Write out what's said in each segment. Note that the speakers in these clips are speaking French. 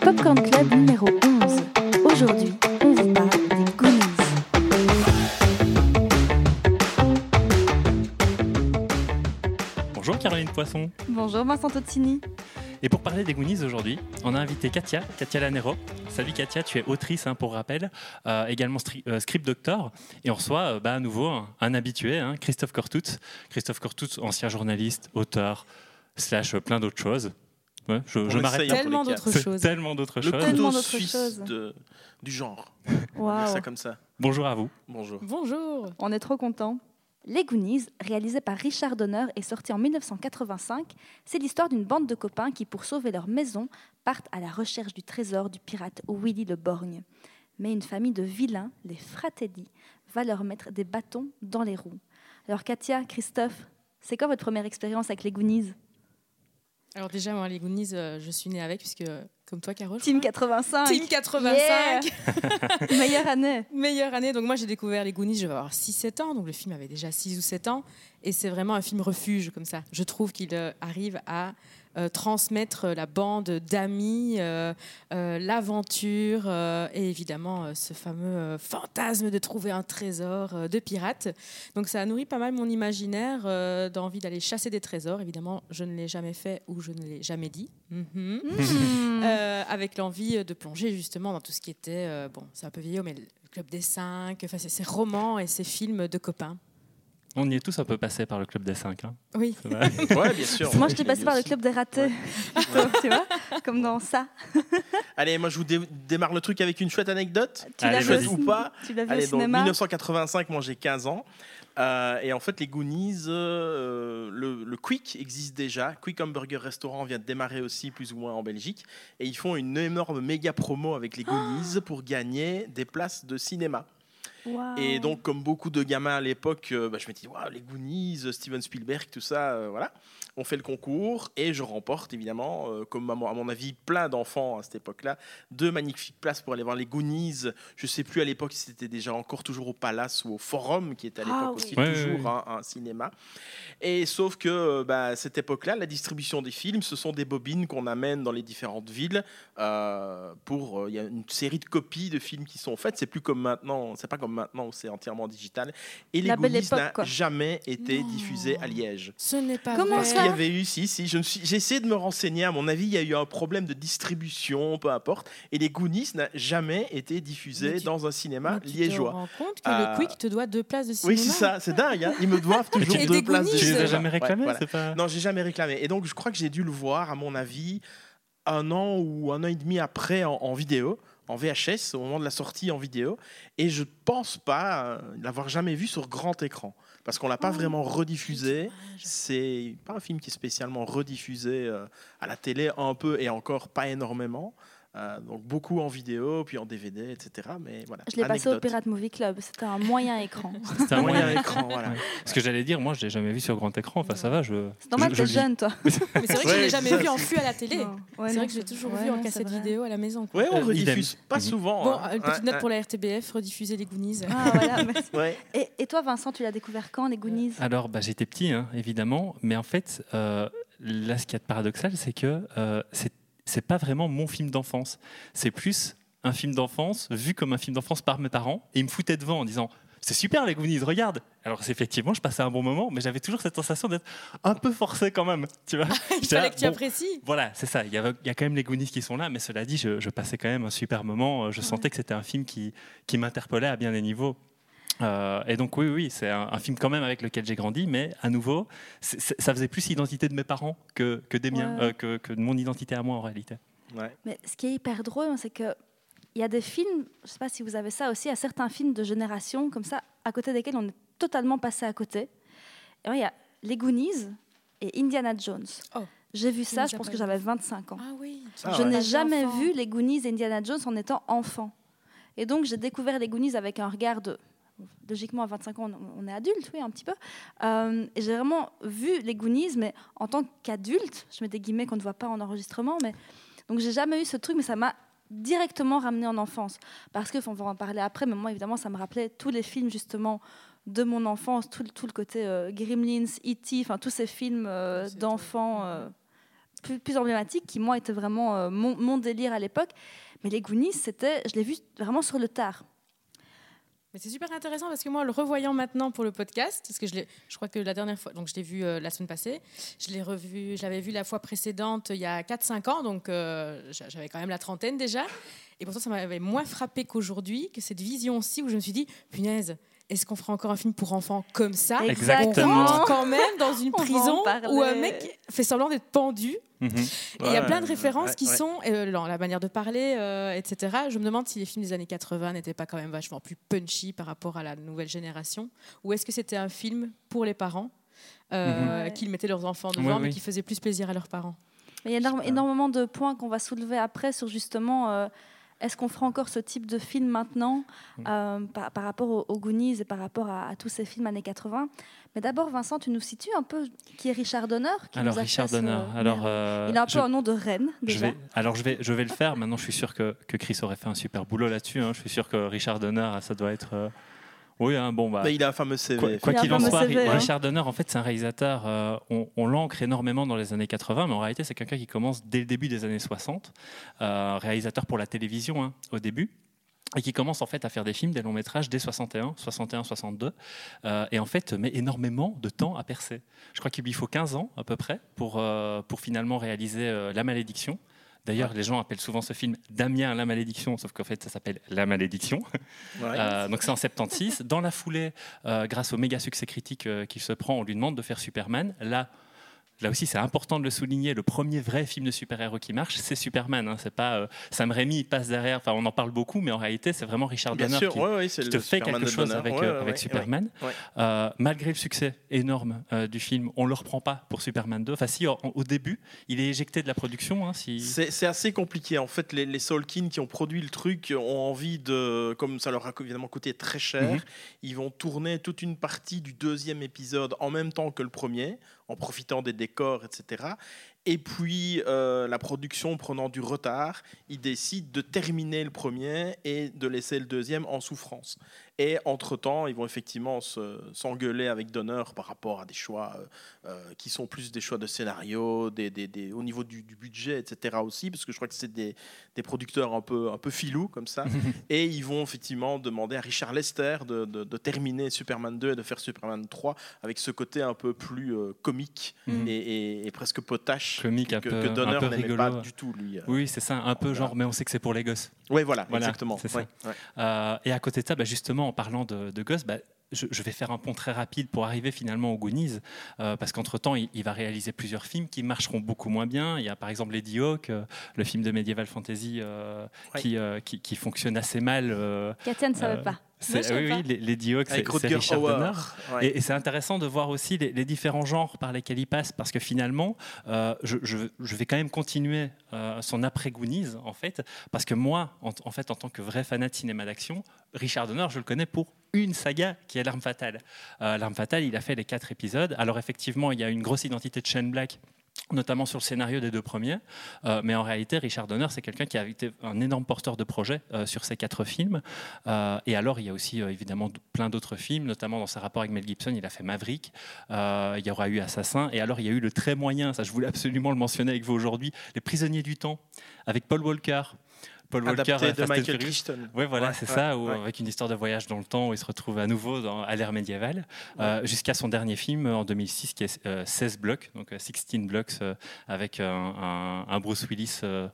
Popcorn Club numéro 11. Aujourd'hui, on vous parle des Goonies. Bonjour Caroline Poisson. Bonjour Vincent Tozzini. Et pour parler des Goonies aujourd'hui, on a invité Katia, Katia Lanero. Salut Katia, tu es autrice hein, pour rappel, euh, également euh, script doctor. Et on reçoit euh, bah, à nouveau un, un habitué, hein, Christophe Cortout. Christophe Cortout, ancien journaliste, auteur, slash euh, plein d'autres choses. Ouais, je On je m'arrête Tellement d'autres choses. Tellement d'autres choses. Tellement choses. de- du genre. On va dire Waouh, ça comme ça. Bonjour à vous. Bonjour. Bonjour. on est trop contents. Les Goonies, réalisé par Richard Donner et sorti en 1985, c'est l'histoire d'une bande de copains qui, pour sauver leur maison, partent à la recherche du trésor du pirate Willy le Borgne. Mais une famille de vilains, les Fratelli, va leur mettre des bâtons dans les roues. Alors Katia, Christophe, c'est quoi votre première expérience avec les Goonies? Alors déjà, moi, les Goonies, euh, je suis née avec, puisque, comme toi, Caro, je Team crois. 85 Team 85 Meilleure année Meilleure année. Donc moi, j'ai découvert les Goonies, je vais avoir 6-7 ans. Donc le film avait déjà 6 ou 7 ans. Et c'est vraiment un film refuge, comme ça. Je trouve qu'il euh, arrive à euh, transmettre la bande d'amis, euh, euh, l'aventure euh, et évidemment euh, ce fameux euh, fantasme de trouver un trésor euh, de pirate. Donc ça a nourri pas mal mon imaginaire euh, d'envie d'aller chasser des trésors. Évidemment, je ne l'ai jamais fait ou je ne l'ai jamais dit. Mhm. Hmm. Euh, avec l'envie de plonger justement dans tout ce qui était, euh, bon, c'est un peu vieillot, mais le Club des Cinq, enfin, ces romans et ces films de copains. On y est tous un peu passés par le Club des 5. Oui. Ouais, bien sûr. Moi, je t'ai passé par le club des ratés, plutôt, tu vois, comme dans ça. Allez, moi je vous dé- démarre le truc avec une chouette anecdote. Tu l'as vu, au Ou pas tu l'as vu au Allez, donc cinéma 1985, moi j'ai 15 ans. Euh, et en fait, les Goonies, euh, le, le Quick existe déjà. Quick Hamburger Restaurant vient de démarrer aussi, plus ou moins en Belgique. Et ils font une énorme méga promo avec les Goonies pour gagner des places de cinéma. Et donc, comme beaucoup de gamins à l'époque, euh, bah, je me dis, Waouh, les Goonies, euh, Steven Spielberg, tout ça, euh, voilà. On fait le concours et je remporte, évidemment, euh, comme à mon, à mon avis, plein d'enfants à cette époque-là, deux magnifiques places pour aller voir les Goonies. Je sais plus à l'époque si c'était déjà encore toujours au Palace ou au Forum, qui était à l'époque Ah oui. aussi Ouais, toujours ouais, Un, un cinéma. Et sauf que, euh, bah, à cette époque-là, la distribution des films, ce sont des bobines qu'on amène dans les différentes villes euh, pour. euh, Il y a une série de copies de films qui sont faites. C'est plus comme maintenant. C'est pas comme maintenant où c'est entièrement digital. Et les La belle Goonies époque, n'a quoi. jamais été Non. diffusé à Liège. Ce n'est pas Comment vrai. Parce qu'il y avait eu, si, si, je me suis, j'ai essayé de me renseigner. À mon avis, il y a eu un problème de distribution, peu importe. Et les Goonies n'a jamais été diffusé Mais tu- dans un cinéma Mais tu te liégeois. rends compte que Euh, le Quick te doit deux places de cinéma Oui, c'est ça, c'est dingue. hein. Ils me doivent toujours Et deux des places de Goonies, Tu les as cinéma. jamais Ouais, réclamés voilà. c'est pas... Non, j'ai jamais réclamé. Et donc, je crois que j'ai dû le voir, à mon avis, un an ou un an et demi après en, en vidéo, en VHS, au moment de la sortie en vidéo. Et je pense pas euh, l'avoir jamais vu sur grand écran. Parce qu'on l'a pas Oh, vraiment rediffusé. C'est pas un film qui est spécialement rediffusé euh, à la télé, un peu et encore pas énormément. Euh, donc beaucoup en vidéo, puis en DVD, etc. Mais voilà. Je l'ai passé au. Pirate Movie Club. C'était un moyen écran. C'était un Moyen écran, voilà. Ouais. Ce que j'allais dire, moi, je l'ai jamais vu sur grand écran. Enfin, ça va, je. C'est normal je- que je jeune, toi. Mais c'est vrai que je Ouais, l'ai jamais ça, vu en flux à la télé. Ouais, c'est vrai que je l'ai toujours ouais, vu en cassette vrai. vidéo à la maison. Ouais, on Euh, rediffuse idem. pas souvent. Bon, hein. une petite Ouais, note ouais. pour la RTBF, rediffuser les Goonies. Ah, voilà. Et, et toi, Vincent, tu l'as découvert quand, les Goonies? Alors, bah, j'étais petit, hein, évidemment, mais en fait, euh, là, ce qui est paradoxal, c'est que euh, c'est c'est pas vraiment mon film d'enfance. C'est plus un film d'enfance vu comme un film d'enfance par mes parents, et ils me foutaient devant en disant. C'est super les Goonies, regarde. Alors effectivement, je passais un bon moment, mais j'avais toujours cette sensation d'être un peu forcé quand même, tu vois. Il là, que tu bon, apprécies. Voilà, c'est ça. Il y, avait- il y a quand même les Goonies qui sont là, mais cela dit, je, je passais quand même un super moment. Je sentais que c'était un film qui, qui m'interpellait à bien des niveaux. Euh, et donc oui, oui, c'est un, un film quand même avec lequel j'ai grandi, mais à nouveau, c'est- c'est- ça faisait plus l'identité de mes parents que, que des miens, Ouais. euh, que, que de mon identité à moi en réalité. Ouais. Mais ce qui est hyper drôle, c'est que il y a des films, je ne sais pas si vous avez ça aussi, il y a certains films de génération comme ça, à côté desquels on est totalement passé à côté. Et il y a Les Goonies et Indiana Jones. Oh. J'ai vu ça, je pense que j'avais 25 ans. Ah oui. Ah je ouais. n'ai jamais vu les Goonies et Indiana Jones en étant enfant. Et donc j'ai découvert les Goonies avec un regard de... Logiquement, à 25 ans, on- est adulte, oui, un petit peu. Euh, et j'ai vraiment vu les Goonies, mais en tant qu'adulte, je mets des guillemets qu'on ne voit pas en enregistrement, mais donc j'ai jamais eu ce truc, mais ça m'a directement ramené en enfance. Parce que, on va en parler après, mais moi, évidemment, ça me rappelait tous les films, justement, de mon enfance, tout, le- tout le côté euh, Gremlins, E.T., enfin tous ces films euh, d'enfants plus, plus emblématiques qui, moi, étaient vraiment mon, mon délire à l'époque. Mais les Goonies, c'était, je l'ai vu vraiment sur le tard. Mais c'est super intéressant parce que moi, le revoyant maintenant pour le podcast, parce que je, crois que la dernière fois, donc je l'ai vu euh, la semaine passée, je l'ai revu, je l'avais vu la fois précédente il y a 4-5 ans, donc euh, j'a- j'avais quand même la trentaine déjà. Et pourtant, ça m'avait moins frappé qu'aujourd'hui, que cette vision-ci où je me suis dit, punaise, est-ce qu'on fera encore un film pour enfants comme ça? Exactement. On rentre quand même dans une prison où un mec fait semblant d'être pendu Mhm. et il y a plein de références ouais, qui ouais. sont, euh, dans la manière de parler, euh, etc. Je me demande si les films des années 80 n'étaient pas quand même vachement plus punchy par rapport à la nouvelle génération, ou est-ce que c'était un film pour les parents euh, Mhm. qu'ils mettaient leurs enfants Ouais, devant, mais oui. qui faisait plus plaisir à leurs parents? Il y a énormément de points qu'on va soulever après sur justement euh, est-ce qu'on fera encore ce type de film maintenant Mm. euh, par, par rapport aux, aux Goonies et par rapport à, à tous ces films années 80. Mais d'abord, Vincent, tu nous situes un peu qui est Richard Donner qui Alors nous a Richard fait ce- Donner. Alors euh, Il a un je- peu un nom de reine Je déjà. vais, alors je vais, je vais le faire. Maintenant, je suis sûr que, que Chris aurait fait un super boulot là-dessus. hein. Je suis sûr que Richard Donner, ça doit être. euh, Oui, hein, bon, bah, Bah, il a un fameux CV. quoi qu'il en soit, CV, hein. Richard Donner, en fait, c'est un réalisateur. euh, on on l'ancre énormément dans les années 80, mais en réalité, c'est quelqu'un qui commence dès le début des années 60, euh, réalisateur pour la télévision hein, au début. Et qui commence en fait à faire des films, des longs métrages dès 61, 61, 62, euh, et en fait met énormément de temps à percer. Je crois qu'il lui faut 15 ans à peu près pour, euh, pour finalement réaliser euh, La Malédiction. D'ailleurs, les gens appellent souvent ce film Damien la Malédiction, sauf qu'en fait, ça s'appelle La Malédiction. Ouais. Euh, donc c'est en 76. Dans la foulée, euh, grâce au méga succès critique euh, qu'il se prend, on lui demande de faire Superman. Là, là aussi, c'est important de le souligner. Le premier vrai film de super-héros qui marche, c'est Superman. Hein. C'est pas euh, Sam Raimi, il passe derrière. Enfin, on en parle beaucoup, mais en réalité, c'est vraiment Richard Bien Donner sûr, qui, ouais, ouais, c'est qui le te fait Superman quelque chose avec, Ouais, euh, avec Superman. Euh, malgré le succès énorme du film, on le reprend pas pour Superman 2. Enfin, si, au, au début, il est éjecté de la production. hein, si... C'est c'est assez compliqué. En fait, les, les Solkin qui ont produit le truc ont envie de, comme ça leur a évidemment coûté très cher, Mhm. ils vont tourner toute une partie du deuxième épisode en même temps que le premier, en profitant des décors, etc. Et puis, euh, la production prenant du retard, ils décident de terminer le premier et de laisser le deuxième en souffrance. Et entre-temps, ils vont effectivement se- s'engueuler avec Donner par rapport à des choix euh, euh, qui sont plus des choix de scénario, des, des- des- au niveau du, du budget, etc. aussi, parce que je crois que c'est des, des producteurs un peu, un peu filous comme ça. et ils vont effectivement demander à Richard Lester de, de- de terminer Superman 2 et de faire Superman 3 avec ce côté un peu plus euh, comique Mhm. et, et- et presque potache Comique, un que, peu- que Donner n'aimait pas du tout, lui. Oui, c'est ça, un peu genre, mais on sait que c'est pour les gosses. Oui, voilà, Voilà, exactement. Ouais, ouais. Euh, et à côté de ça, bah, justement, en parlant de, de bah, je, je vais faire un pont très rapide pour arriver finalement aux Goonies, euh, parce qu'entre-temps, il, il va réaliser plusieurs films qui marcheront beaucoup moins bien. Il y a par exemple Lady Hawk, euh, le film de Medieval Fantasy euh, Ouais. qui, euh, qui, qui fonctionne assez mal. euh, Katia ne savait euh, pas. Savais oui, oui, les- Lady Hawk, c'est Richard Donner. Ouais. Et, et c'est intéressant de voir aussi les, les différents genres par lesquels il passe, parce que finalement, euh, je, je- je vais quand même continuer euh, son après-Goonies, en fait, parce que moi, en, en fait, en tant que vrai fanat de cinéma d'action, Richard Donner, je le connais pour une saga qui est L'Arme Fatale. Euh, L'Arme Fatale, il a fait les quatre épisodes. Alors effectivement, il y a une grosse identité de Shane Black notamment sur le scénario des deux premiers. Euh, mais en réalité, Richard Donner, c'est quelqu'un qui a été un énorme porteur de projet euh, sur ces quatre films. Euh, et alors, il y a aussi évidemment plein d'autres films, notamment dans ses rapports avec Mel Gibson, il a fait Maverick, il y aura eu Assassin, et alors il y a eu le très moyen, ça je voulais absolument le mentionner avec vous aujourd'hui, Les Prisonniers du Temps, avec Paul Walker. Paul Walker, Adapté euh, de Fast Michael. Crichton. Oui, voilà, Ouais, c'est ouais, ça, où, avec une histoire de voyage dans le temps où il se retrouve à nouveau dans, à l'ère médiévale, euh, jusqu'à son dernier film euh, en 2006 qui est euh, 16 blocs, donc euh, 16 blocks, euh, avec un, un- un Bruce Willis euh, euh,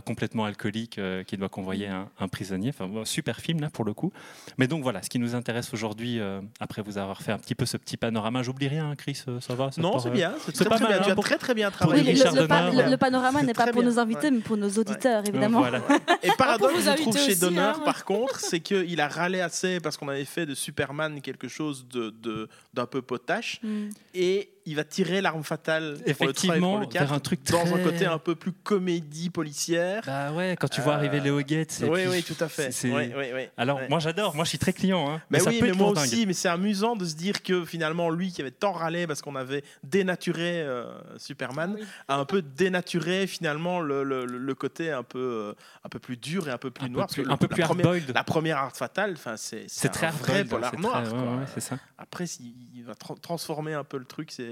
complètement alcoolique euh, qui doit convoyer un, un prisonnier. Enfin, bon, super film là pour le coup. Mais donc voilà, ce qui nous intéresse aujourd'hui, euh, après vous avoir fait un petit peu ce petit panorama, j'oublie rien, hein, Chris, euh, ça va? Non, c'est euh, bien. C'est pas très mal, bien. hein, Tu as pour- très très bien Oui, travaillé. le, Richard le- le pa- Donner, le- le panorama n'est pas pour bien, nos invités, ouais. mais pour nos auditeurs, évidemment. Voilà. Et paradoxe, vous je trouve chez aussi, Donner, hein. par contre, c'est qu'il a râlé assez parce qu'on avait fait de Superman quelque chose de- d'un peu potache. Mm. Et il va tirer l'arme fatale pour le 3 et pour Effectivement, le 4 vers un truc dans un côté un peu plus comédie policière. Bah ouais, quand tu vois arriver Euh, Léo Gates. Oui, puis- oui, tout à fait. c'est- Oui, oui, oui. Alors, Ouais. moi j'adore, moi je suis très client. Hein, Mais, ça oui, peut mais être moi aussi, mais c'est amusant de se dire que finalement, lui qui avait tant râlé parce qu'on avait dénaturé euh, Superman, Oui. a un peu dénaturé finalement le, le- le côté un peu, euh, un peu plus dur et un peu plus Un noir. plus- un peu plus hard-boiled. La première art fatale, enfin, c'est C'est un très vrai hard-boiled, polar c'est noir. Après, il va tra- transformer un peu le truc, c'est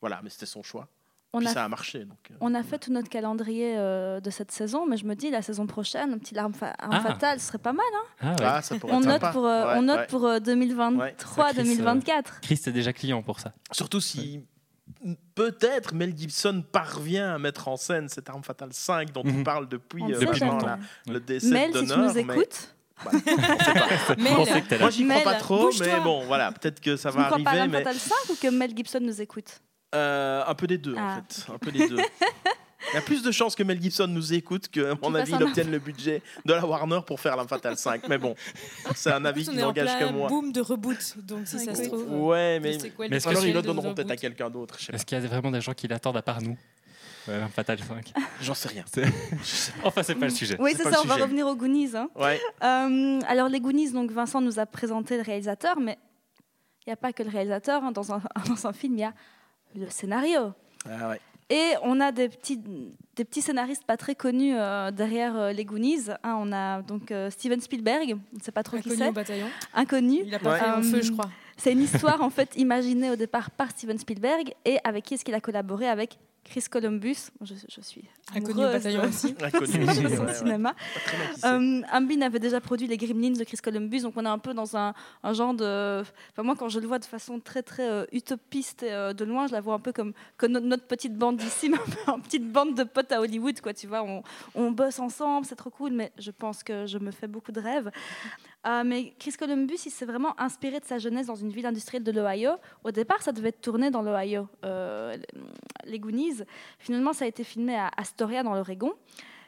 voilà, mais c'était son choix. On Puis a, ça a marché. Donc, euh, on a fait tout notre calendrier euh, de cette saison, mais je me dis, la saison prochaine, un petit arme, fa- arme Ah. fatale, ce serait pas mal. hein. Ah, ouais. ah, ça pourrait on être note sympa. pour, euh, Ouais, on note ouais. pour euh, Ouais, 2023-2024. Chris est déjà client pour ça. Surtout si peut-être Mel Gibson parvient à mettre en scène cette arme fatale 5 dont on Mhm. parle depuis, On euh, sait le décès Mel, de si tu nous mais- écoutes, Bah, on sait pas. Mais On sait que t'es là. Moi, j'y crois Mel, pas trop, mais bon, voilà, peut-être que ça tu ne va crois pas arriver, mais fatale 5 ou que Mel Gibson nous écoute euh, un peu des deux, Ah, en fait, un peu des deux. Il y a plus de chances que Mel Gibson nous écoute que, à mon Qu'il avis, il obtienne le budget de la Warner pour faire l'arme fatale 5. Mais bon, c'est un avis qui n'engage que moi. boom de reboot, donc si ça se trouve. Ouais, mais Mais alors ils le donneront peut-être à quelqu'un d'autre. Est-ce qu'il y a vraiment des gens qui l'attendent à part nous? Ouais, un Fatal 5. J'en sais rien. Enfin, c'est pas le sujet. Oui, C'est ça, on va revenir aux Goonies. hein. Ouais. Euh, alors, les Goonies, donc Vincent nous a présenté le réalisateur, mais il n'y a pas que le réalisateur. hein. Dans, un, dans un film, il y a le scénario. Ah ouais. Et on a des petits, des petits scénaristes pas très connus euh, derrière euh, les Goonies. hein. on a donc euh, Steven Spielberg, on ne sait pas trop qui Inconnu c'est, au bataillon. inconnu. Il a pas Ouais. fait un feu, je Euh, crois. C'est une histoire en fait imaginée au départ par Steven Spielberg et avec qui est-ce qu'il a collaboré avec Chris Columbus. Je, je suis Inconnu au bataillon de- aussi. Inconnu aussi. de ouais, ouais. cinéma. Euh, Ambin avait déjà produit les Gremlins de Chris Columbus, donc on est un peu dans un, un genre de. Enfin, moi, quand je le vois de façon très très euh, utopiste et euh, de loin, je la vois un peu comme, comme notre, notre petite bande d'ici, mais un peu une petite bande de potes à Hollywood, quoi. Tu vois, on, on bosse ensemble, c'est trop cool, mais je pense que je me fais beaucoup de rêves. Euh, mais Chris Columbus, il s'est vraiment inspiré de sa jeunesse dans une ville industrielle de l'Ohio. Au départ, ça devait être tourné dans l'Ohio, euh, les Goonies. Finalement, ça a été filmé à Astoria, dans l'Oregon.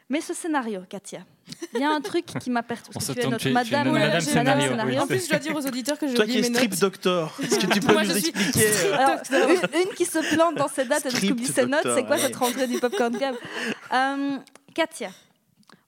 Mais ce scénario, Katia, il y a un truc qui m'a perturbé. Tu es notre madame, une madame madame scénario, oui. En plus, je dois dire aux auditeurs que j'ai Toi qui es strip doctor, est-ce que tu peux Moi, nous je expliquer euh, Alors, une, une qui se plante dans ses dates et qui Script oublie ses notes, doctor, c'est quoi ouais. cette rentrée du Popcorn Club? Euh, Katia,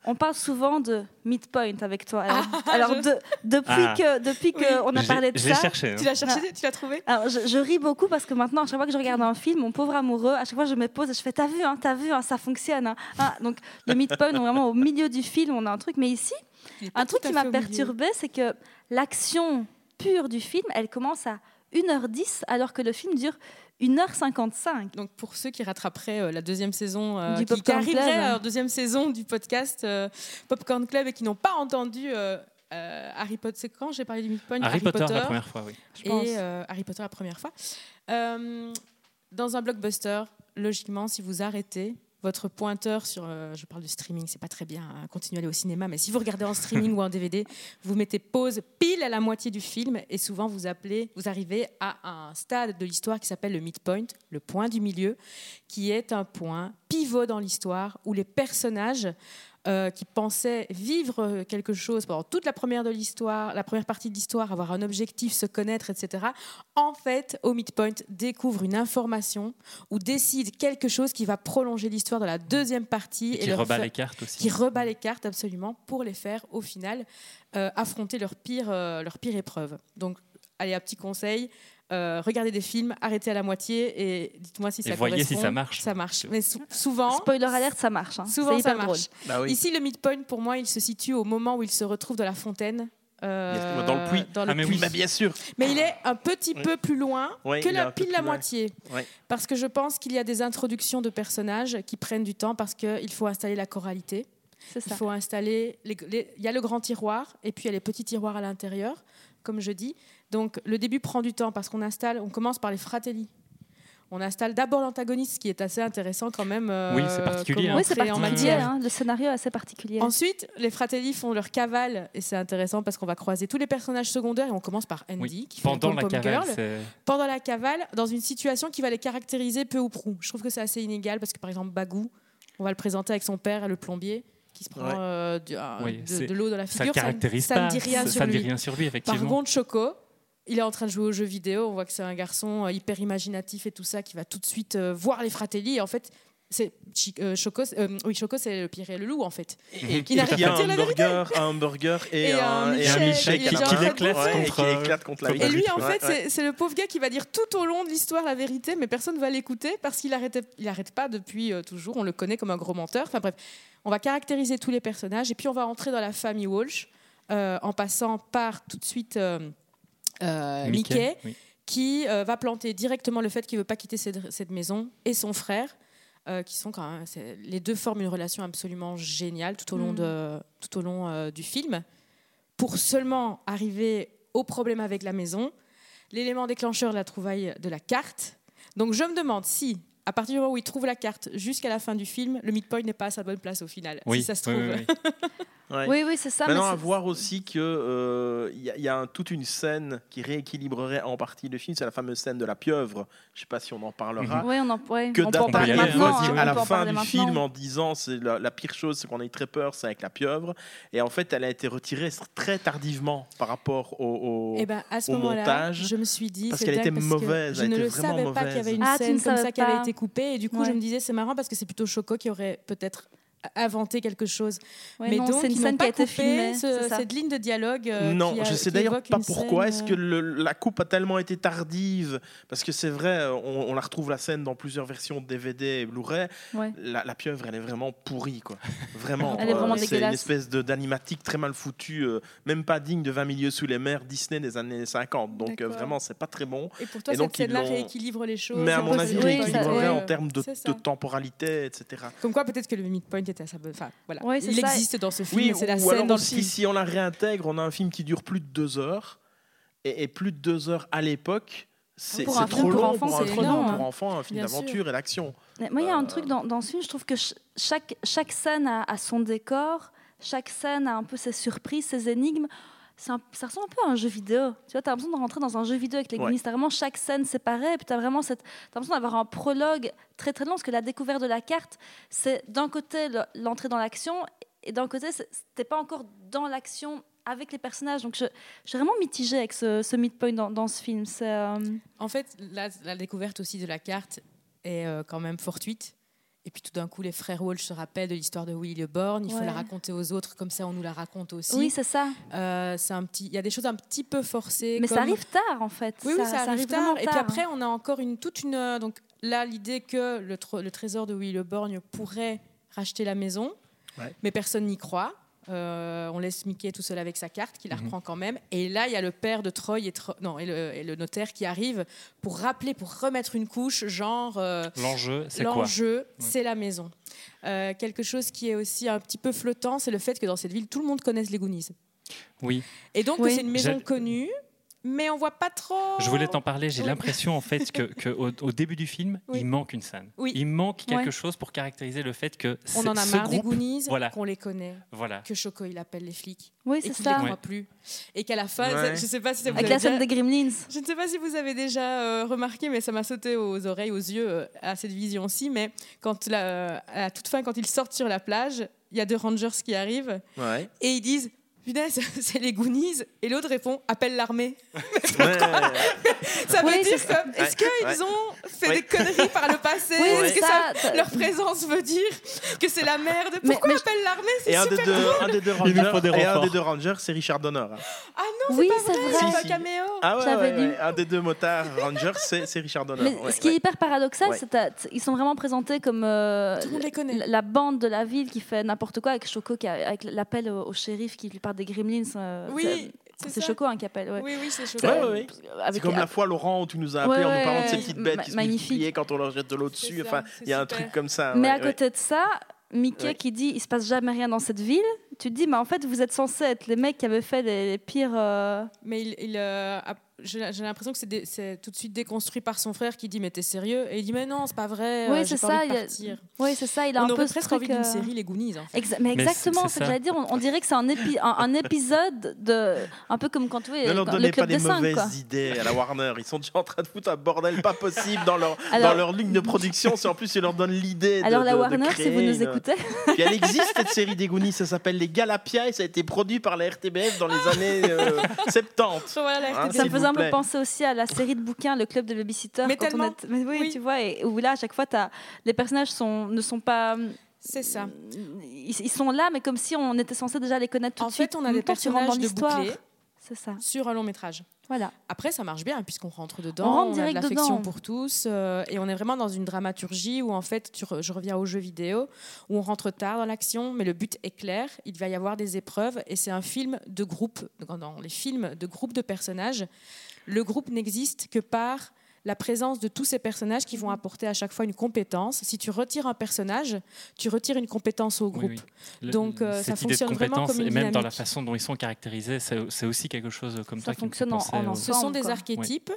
on parle souvent de midpoint avec toi. Alors, alors je- de- depuis Ah. que depuis Oui. que on a parlé de je l'ai ça. cherché. hein. Tu l'as cherché, tu l'as trouvé? Alors, je, je ris beaucoup parce que maintenant, à chaque fois que je regarde un film, mon pauvre amoureux, à chaque fois je me pose et je fais T'as vu, hein, t'as vu, hein, ça fonctionne. hein. Ah, donc le midpoint, vraiment au milieu du film, on a un truc. Mais ici, un truc qui m'a perturbée, c'est que l'action pure du film, elle commence à 1h10 alors que le film dure 1h55. Donc pour ceux qui rattraperaient euh, la deuxième saison, euh, Du qui, arriveraient à deuxième saison du podcast euh, Popcorn Club et qui n'ont pas entendu euh, euh, Harry Potter, c'est quand j'ai parlé du Midpoint Harry Potter, la première fois, oui. Je pense. et euh, Harry Potter la première fois. Euh, dans un blockbuster, logiquement, si vous arrêtez votre pointeur sur, euh, je parle du streaming, c'est pas très bien, hein, continuez à aller au cinéma, mais si vous regardez en streaming ou en DVD, vous mettez pause pile à la moitié du film et souvent vous appelez, vous arrivez à un stade de l'histoire qui s'appelle le midpoint, le point du milieu, qui est un point pivot dans l'histoire où les personnages euh, qui pensaient vivre quelque chose pendant toute la première de l'histoire, la première partie de l'histoire, avoir un objectif, se connaître, etc. En fait, au midpoint, découvrent une information ou décident quelque chose qui va prolonger l'histoire dans la deuxième partie Et qui rebat fa- les cartes aussi. qui rebat les cartes absolument pour les faire au final euh, affronter leur pire, euh, leur pire épreuve. Donc, allez, un petit conseil. Euh, regardez des films, arrêtez à la moitié et dites-moi si Et ça voyez si ça marche. Ça marche. Mais sou- souvent, Spoiler alerte, ça marche. hein. souvent ça marche. drôle. Bah oui. Ici, le midpoint, pour moi, il se situe au moment où il se retrouve dans la fontaine. euh, Dans le puits. dans le Ah, mais puits. oui. Bah, bien sûr. Mais il est un petit Oui. peu plus loin Oui, que la pile la moitié. Oui. Parce que je pense qu'il y a des introductions de personnages qui prennent du temps parce qu'il faut installer la choralité. C'est Il ça. faut installer. les- les- Il y a le grand tiroir et puis il y a les petits tiroirs à l'intérieur, comme je dis. Donc le début prend du temps parce qu'on installe. On commence par les fratelli. On installe d'abord l'antagoniste, ce qui est assez intéressant quand même. euh, Oui, c'est particulier, hein. Oui, c'est particulier. hein. Le scénario est assez particulier. Ensuite, les fratelli font leur cavale et c'est intéressant parce qu'on va croiser tous les personnages secondaires et on commence par Andy Oui, qui fait Pendant un la cavale, girl. pendant la cavale dans une situation qui va les caractériser peu ou prou. Je trouve que c'est assez inégal parce que par exemple Bagou, on va le présenter avec son père, le plombier, qui se prend Ouais. euh, du- euh, Oui, de, de l'eau dans la Ça figure. ne caractérise ça, pas. ne dit rien ça sur ne dit lui. rien sur lui, Par effectivement. contre, Choco il est en train de jouer aux jeux vidéo. On voit que c'est un garçon euh, hyper imaginatif et tout ça qui va tout de suite euh, voir les fratelli. Et en fait, c'est euh, Choco. euh, oui, Choco, c'est le pire et le loup en fait. Et Qui n'arrête a pas dire un la vérité. burger, un burger et, Et un et est qui, qui éclate et contre, qui éclate contre la contre Et lui, en Ouais, fait, ouais. c'est- c'est le pauvre gars qui va dire tout au long de l'histoire la vérité, mais personne va l'écouter parce qu'il arrête, il arrête pas depuis euh, toujours. On le connaît comme un gros menteur. Enfin bref, on va caractériser tous les personnages et puis on va entrer dans la famille Walsh euh, en passant par tout de suite euh, Mickey, oui. qui euh, va planter directement le fait qu'il veut pas quitter cette, cette maison et son frère. euh, qui sont quand même, les deux forment une relation absolument géniale tout au long, Mm. de, tout au long euh, du film, pour seulement arriver au problème avec la maison, l'élément déclencheur de la trouvaille de la carte. Donc je me demande si, à partir du moment où il trouve la carte jusqu'à la fin du film, le midpoint n'est pas à sa bonne place au final. Oui, si ça se oui, trouve. oui, oui. Ouais. Oui, oui, c'est ça. mais Maintenant, à c'est- voir aussi qu'il y a, y a un- toute une scène qui rééquilibrerait en partie le film, c'est la fameuse scène de la pieuvre. Je ne sais pas si on en parlera. Oui, on en, ouais, Que hein, oui. à la fin du maintenant. film en disant c'est la, la pire chose, c'est qu'on a eu très peur, c'est avec la pieuvre. Et en fait, elle a été retirée très tardivement par rapport au. au- Et ben à ce au moment-là, montage, je me suis dit, parce qu'elle était parce que mauvaise, Je elle ne était le savais pas qu'il y avait une. Ah, scène ne comme ça qui avait été coupée. Et du coup, je me disais, c'est marrant parce que c'est plutôt Choco qui aurait peut-être inventé quelque chose. Ouais, mais non, donc, c'est une scène qui pas a été filmée. ce- cette ligne de dialogue. euh, non, qui a- je sais qui d'ailleurs pas pourquoi. scène, Est-ce euh, que le- la coupe a tellement été tardive Parce que c'est vrai, euh, on, on la retrouve la scène dans plusieurs versions de DVD et Blu-ray. Ouais. La, la pieuvre, elle est vraiment pourrie, quoi. Vraiment. Elle est vraiment c'est une espèce de- d'animatique très mal foutue, euh, même pas digne de 20 milieux sous les mers Disney des années 50. Donc euh, D'accord. vraiment, c'est pas très bon. Et pour toi, Et cette donc, ils scène-là rééquilibre les choses. Mais à mon avis, ça- en termes de temporalité, etc. Comme quoi, peut-être que le midpoint Enfin, voilà. Ouais, Il ça. existe dans ce film. Oui, c'est la ou scène alors dans le aussi, film. si on la réintègre, on a un film qui dure plus de deux heures. Et, et plus de deux heures à l'époque, c'est Pour c'est un trop film pour long enfants, pour un énorme, pour hein. enfants, un film d'aventure et d'action. Mais Moi, il y a un Euh, truc dans, dans ce film, je trouve que ch- chaque, chaque scène a, a son décor, chaque scène a un peu ses surprises, ses énigmes. C'est un- ça ressemble un peu à un jeu vidéo. Tu vois, tu as l'impression de rentrer dans un jeu vidéo avec les Ouais. Goonies. T'as vraiment chaque scène séparée, puis tu as vraiment cette, t'as l'impression d'avoir un prologue très très long, parce que la découverte de la carte, c'est d'un côté le- l'entrée dans l'action, et d'un côté, t'es pas encore dans l'action avec les personnages. Donc je, je suis vraiment mitigée avec ce, ce midpoint dans, dans ce film. Euh, En fait, la, la découverte aussi de la carte est euh, quand même fortuite. Et puis tout d'un coup, les frères Walsh se rappellent de l'histoire de Willy le Borgne. Il faut la raconter aux autres, comme ça on nous la raconte aussi. Oui, c'est ça. Euh, c'est un petit, il y a des choses un petit peu forcées. Mais comme- ça arrive tard, en fait. Oui, oui, ça, arrive tard. Et puis après, on a encore une toute une. euh, Donc là, l'idée que le, tr- le trésor de Willy le Borgne pourrait racheter la maison, Ouais. mais personne n'y croit. Euh, on laisse Mickey tout seul avec sa carte, qui la Mhm. reprend quand même. Et là, il y a le père de Troy et, Tro- non, et, le, et le notaire qui arrive pour rappeler, pour remettre une couche, genre. euh, L'enjeu, c'est quoi L'enjeu, c'est la maison. Euh, quelque chose qui est aussi un petit peu flottant, c'est le fait que dans cette ville, tout le monde connaisse les Goonies. Oui, Et donc, Oui. c'est une maison connue, mais on voit pas trop. je voulais t'en parler. J'ai Oui. l'impression en fait que, que au, au début du film, Oui. il manque une scène. Oui. Il manque quelque Ouais. chose pour caractériser le fait que On c'est- en a ce marre des groupe, Goonies, voilà. qu'on les connaît, Voilà. que Choco il appelle les flics Oui, et c'est qu'il ça. les Ouais. plus, et qu'à la fin, Ouais. je sais pas si ça vous Avec avez la scène déjà- des Gremlins. Je ne sais pas si vous avez déjà euh, remarqué, mais ça m'a sauté aux oreilles, aux yeux euh, à cette vision-ci. Mais quand la- à la toute fin, quand ils sortent sur la plage, il y a deux rangers qui arrivent Ouais. et ils disent. Punaise, c'est les Goonies. Et l'autre répond appelle l'armée. Ça veut Oui, dire que, est-ce qu'ils Ouais. ont fait Ouais. des conneries par le passé? Oui, Est-ce que ça. ça- leur présence veut dire que c'est la merde? Pourquoi mais- appelle l'armée? C'est Et un des, super deux, un des deux rangers, des et un renforts. des deux rangers, c'est Richard Donner. hein. Ah non, Oui, c'est c'est pas vrai, vrai. Si, si. caméo. Ah ouais, J'avais ouais, lu. ouais, un des deux motards rangers, c'est Richard Donner. Mais ouais, ce qui est hyper paradoxal, Ouais. c'est que ils sont vraiment présentés comme euh, la, la bande de la ville qui fait n'importe quoi avec Choco, qui a- avec l'appel au, au shérif qui lui parle des Gremlins. euh, Oui, c'est-. Choco hein, qui appelle. Ouais. Oui, oui, c'est chaud. Ouais, ouais, ouais. C'est Avec comme la- fois, Laurent, où tu nous as appelé Ouais, en nous parlant de ces petites bêtes qui se Ma- magnifique. multipliaient quand on leur jette de l'eau dessus. Enfin, il y a un super. truc comme ça. Mais à ouais. côté de ça, Mickey Ouais. qui dit il se passe jamais rien dans cette ville, tu te dis mais en fait vous êtes censés être les mecs qui avaient fait les, les pires. euh, Mais il, il, euh, a- j'ai j'ai l'impression que c'est tout de suite déconstruit par son frère qui dit mais t'es sérieux? Et il dit mais non, c'est pas vrai. Oui, euh, c'est ça, il a- partir. Oui, c'est ça. Il a On un aurait peu presque envie d'une euh, série les Goonies en fait. Exa- mais Mais exactement, c'est- ce que j'allais dire. On, on dirait que c'est un, épi- un, un épisode de. Un peu comme quand oui, Ne leur donnez le pas des mauvaises idées à la Warner. Ils sont déjà en train de foutre un bordel pas possible dans leur, Alors- dans leur ligne de production. Si en plus ils leur donnent l'idée de, Alors la de- de Warner, si vous nous une- écoutez, Puis elle existe cette série des Goonies, ça s'appelle Les Galapia et ça a été produit par la RTBF dans les années euh, 70. Voilà, la Plaît. penser aussi à la série de bouquins Le Club de Babysitter. Mais quand on tellement. est- mais oui, Oui. tu vois, et où là, à chaque fois, les personnages sont, ne sont pas. C'est ça. Ils, ils sont là, mais comme si on était censé déjà les connaître tout En de suite. fait, on En a des personnages dans de l'histoire. bouclés C'est ça. sur un long métrage. Voilà. Après, ça marche bien puisqu'on rentre dedans, On rentre a de l'affection dedans. pour tous, euh, et on est vraiment dans une dramaturgie où en fait, tu re- je reviens aux jeux vidéo, où on rentre tard dans l'action, mais le but est clair. Il va y avoir des épreuves, et c'est un film de groupe. Dans les films de groupe de personnages, le groupe n'existe que par la présence de tous ces personnages qui vont apporter à chaque fois une compétence. Si tu retires un personnage, tu retires une compétence au groupe. oui. Donc, euh, ça idée de fonctionne vraiment comme une et même dans la façon dont ils sont caractérisés, c'est aussi quelque chose comme Ça toi qui me fait fonctionne en- penser en au- ensemble. Ce sont des quoi. archétypes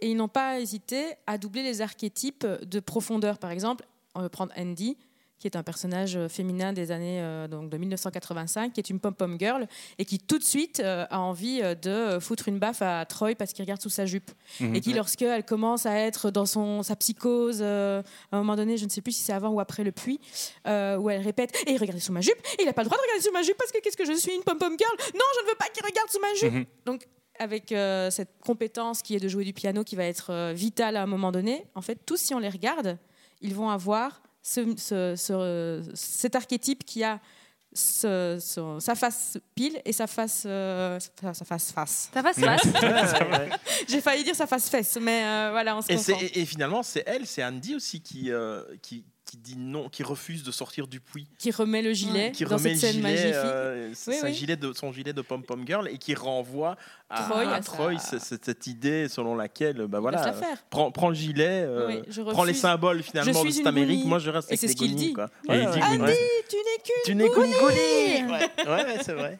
et ils n'ont pas hésité à doubler les archétypes de profondeur. Par exemple, on va prendre Andy, qui est un personnage euh, féminin des années euh, donc de 1985, qui est une pom-pom girl et qui tout de suite euh, a envie de foutre une baffe à Troy parce qu'il regarde sous sa jupe. Mhm. Et qui, lorsqu'elle commence à être dans son, sa psychose, euh, à un moment donné, je ne sais plus si c'est avant ou après le puits, où elle répète Et regardez sous ma jupe, et il n'a pas le droit de regarder sous ma jupe parce que qu'est-ce que je suis, une pom-pom girl? Non, je ne veux pas qu'il regarde sous ma jupe Mhm. donc, avec cette compétence qui est de jouer du piano, qui va être vitale à un moment donné, en fait, tous, si on les regarde, ils vont avoir ce- ce- ce- cet archétype qui a ce- ce- sa face pile et sa face, euh, sa, sa face face. Ça va. J'ai failli dire sa face fesse, mais euh, voilà, on se Et, finalement, c'est elle, c'est Andy aussi qui, euh, qui, qui dit non, qui refuse de sortir du puits. Qui remet le gilet Qui dans remet cette le scène gilet, magnifique. euh, Oui, sa oui. gilet de, son gilet de pom-pom girl et qui renvoie à Troy, à à Troy sa- c'est- c'est cette idée selon laquelle bah voilà, prends, prends le gilet, euh, Oui, prends les symboles finalement de cette Amérique, moi je reste Et avec c'est les ce qu'il dit. quoi. Et il dit ouais, Goonies. ouais. Tu n'es qu'une Tu n'es qu'une Goonie. Goonie Ouais, ouais, ouais, c'est vrai.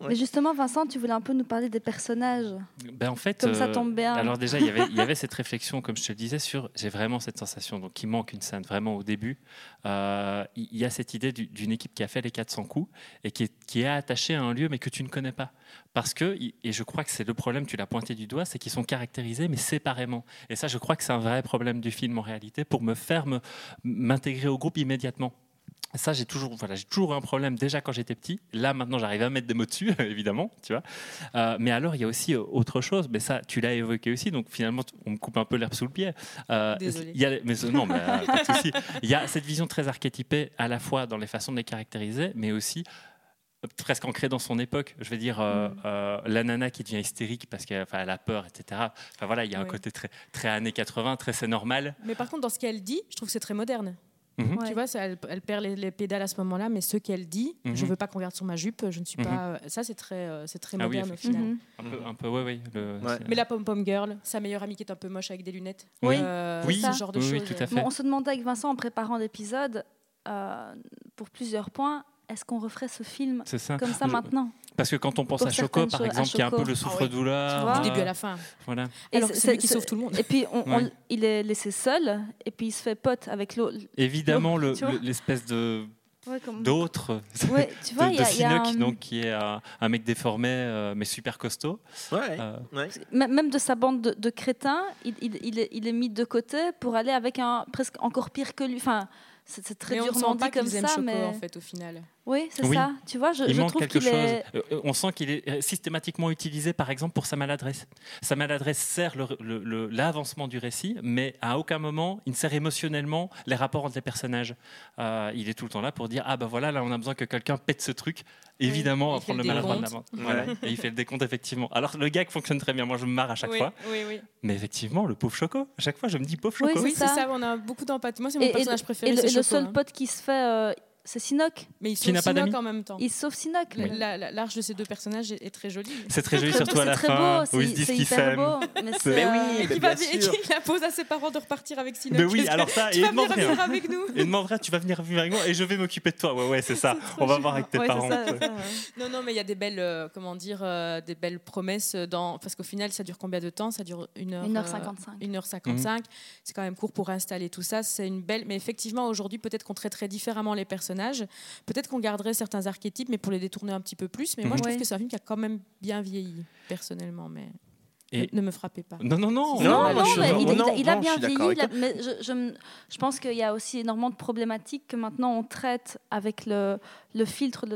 Ouais. Mais justement, Vincent, tu voulais un peu nous parler des personnages. Ben, en fait, Comme ça euh, tombe bien. Alors déjà, il y avait, il y avait cette réflexion, comme je te le disais, sur j'ai vraiment cette sensation, donc il manque une scène vraiment au début. Euh, il y a cette idée du- d'une équipe qui a fait les 400 coups et qui est, qui est attachée à un lieu mais que tu ne connais pas. Parce que, et je crois que c'est le problème, tu l'as pointé du doigt, c'est qu'ils sont caractérisés mais séparément. Et ça, je crois que c'est un vrai problème du film en réalité pour me faire m'intégrer au groupe immédiatement. Ça, j'ai toujours, voilà, j'ai toujours eu un problème déjà quand j'étais petit. Là, maintenant, j'arrive à mettre des mots dessus, évidemment, tu vois. Euh, mais alors, il y a aussi euh, autre chose. Mais ça, tu l'as évoqué aussi. Donc, finalement, on me coupe un peu l'herbe sous le pied. Euh, Désolée. il y a, mais non, mais, euh, pas de souci. Il y a cette vision très archétypée à la fois dans les façons de les caractériser, mais aussi presque ancrée dans son époque. Je veux dire, euh, euh, la nana qui devient hystérique parce qu'elle enfin, a peur, etc. Enfin voilà, il y a un côté très, très années 80, très c'est normal. Mais par contre, dans ce qu'elle dit, je trouve que c'est très moderne. Mhm. Ouais. Tu vois, ça, elle, elle perd les, les pédales à ce moment-là, mais ce qu'elle dit, Mhm. je veux pas qu'on regarde sur ma jupe, je ne suis Mhm. pas. euh, Ça, c'est très, euh, c'est très Ah oui, moderne au final. Mhm. Un peu, un peu, ouais, ouais. le- Ouais. c'est- Mais la pom-pom girl, sa meilleure amie qui est un peu moche avec des lunettes. Oui. Euh, Oui. ce genre de Oui, choses. oui, tout à fait. Bon, on se demandait avec Vincent en préparant l'épisode, euh, pour plusieurs points, est-ce qu'on referait ce film ça. comme ça Je- maintenant? Parce que quand on pense à Choco, par exemple, il y a un peu le Ah oui. souffre-douleur. Vois Du début à la fin. Voilà. Alors c'est- lui qui sauve tout le monde. Et puis, on- on- il est laissé seul, et puis il se fait pote avec l'autre. Évidemment, le- Tu vois le- l'espèce de Ouais, comme- d'autre Ouais, tu vois, de, il y a, de il y a Sinoc, un- donc qui est un, un mec déformé euh, mais super costaud. Ouais, Euh, Même de sa bande de, de crétins, il, il- il est, il est mis de côté pour aller avec un presque encore pire que lui. Enfin, c'est très Mais on ne durement pas dit comme qu'ils aiment ça, Choco, mais en fait, au final. Oui, c'est Oui. ça. Tu vois, je, il je manque trouve quelque qu'il chose. est. Euh, euh, on sent qu'il est euh, systématiquement utilisé, par exemple, pour sa maladresse. Sa maladresse sert l'avancement du récit, mais à aucun moment il ne sert émotionnellement les rapports entre les personnages. Euh, il est tout le temps là pour dire ah ben voilà là on a besoin que quelqu'un pète ce truc. Évidemment, il on va fait prendre le le maladroit de l'avant. Voilà. Et il fait le décompte effectivement. Alors le gag fonctionne très bien. Moi je me marre à chaque oui, fois. oui, oui. Mais effectivement, le pauvre Choco. À chaque fois, je me dis pauvre Oui, Choco. Oui, c'est ça. ça. On a beaucoup d'empathie. Moi, c'est mon Et, personnage le- préféré. et le, seul hein. pote qui se fait, euh, c'est Sinoc. Mais il sauve pas Sinoc d'amis en même temps. Il sauve Sinoc. Oui. La- la- L'arche de ces deux personnages est, est très jolie. C'est très joli, surtout à la très fin, beau, où ils se c'est disent c'est qu'ils s'aiment. Mais oui, euh, mais bien et qui sûr. impose à ses parents de repartir avec Sinoc. Mais oui, alors ça, tu vas il demande venir rien. vivre avec nous Et demanderait, tu vas venir vivre avec moi et je vais m'occuper de toi. Ouais, ouais, c'est ça. On va voir avec tes parents. Non, non, mais il y a des belles, euh, comment dire, euh, des belles promesses dans. Parce qu'au final, ça dure combien de temps? Ça dure une heure. 1h55. euh, 1h55. C'est quand même court pour installer tout ça. C'est une belle. Mais effectivement, aujourd'hui, peut-être qu'on traiterait différemment les personnages. Peut-être qu'on garderait certains archétypes, mais pour les détourner un petit peu plus. Mais moi, je Mhm. trouve Ouais. que c'est un film qui a quand même bien vieilli, personnellement. Mais Et- ne me frappez pas. Non, non, non. Non, Non, je il, Non, il a bien vieilli. il a- mais je, je me- je pense qu'il y a aussi énormément de problématiques que maintenant on traite avec le, le filtre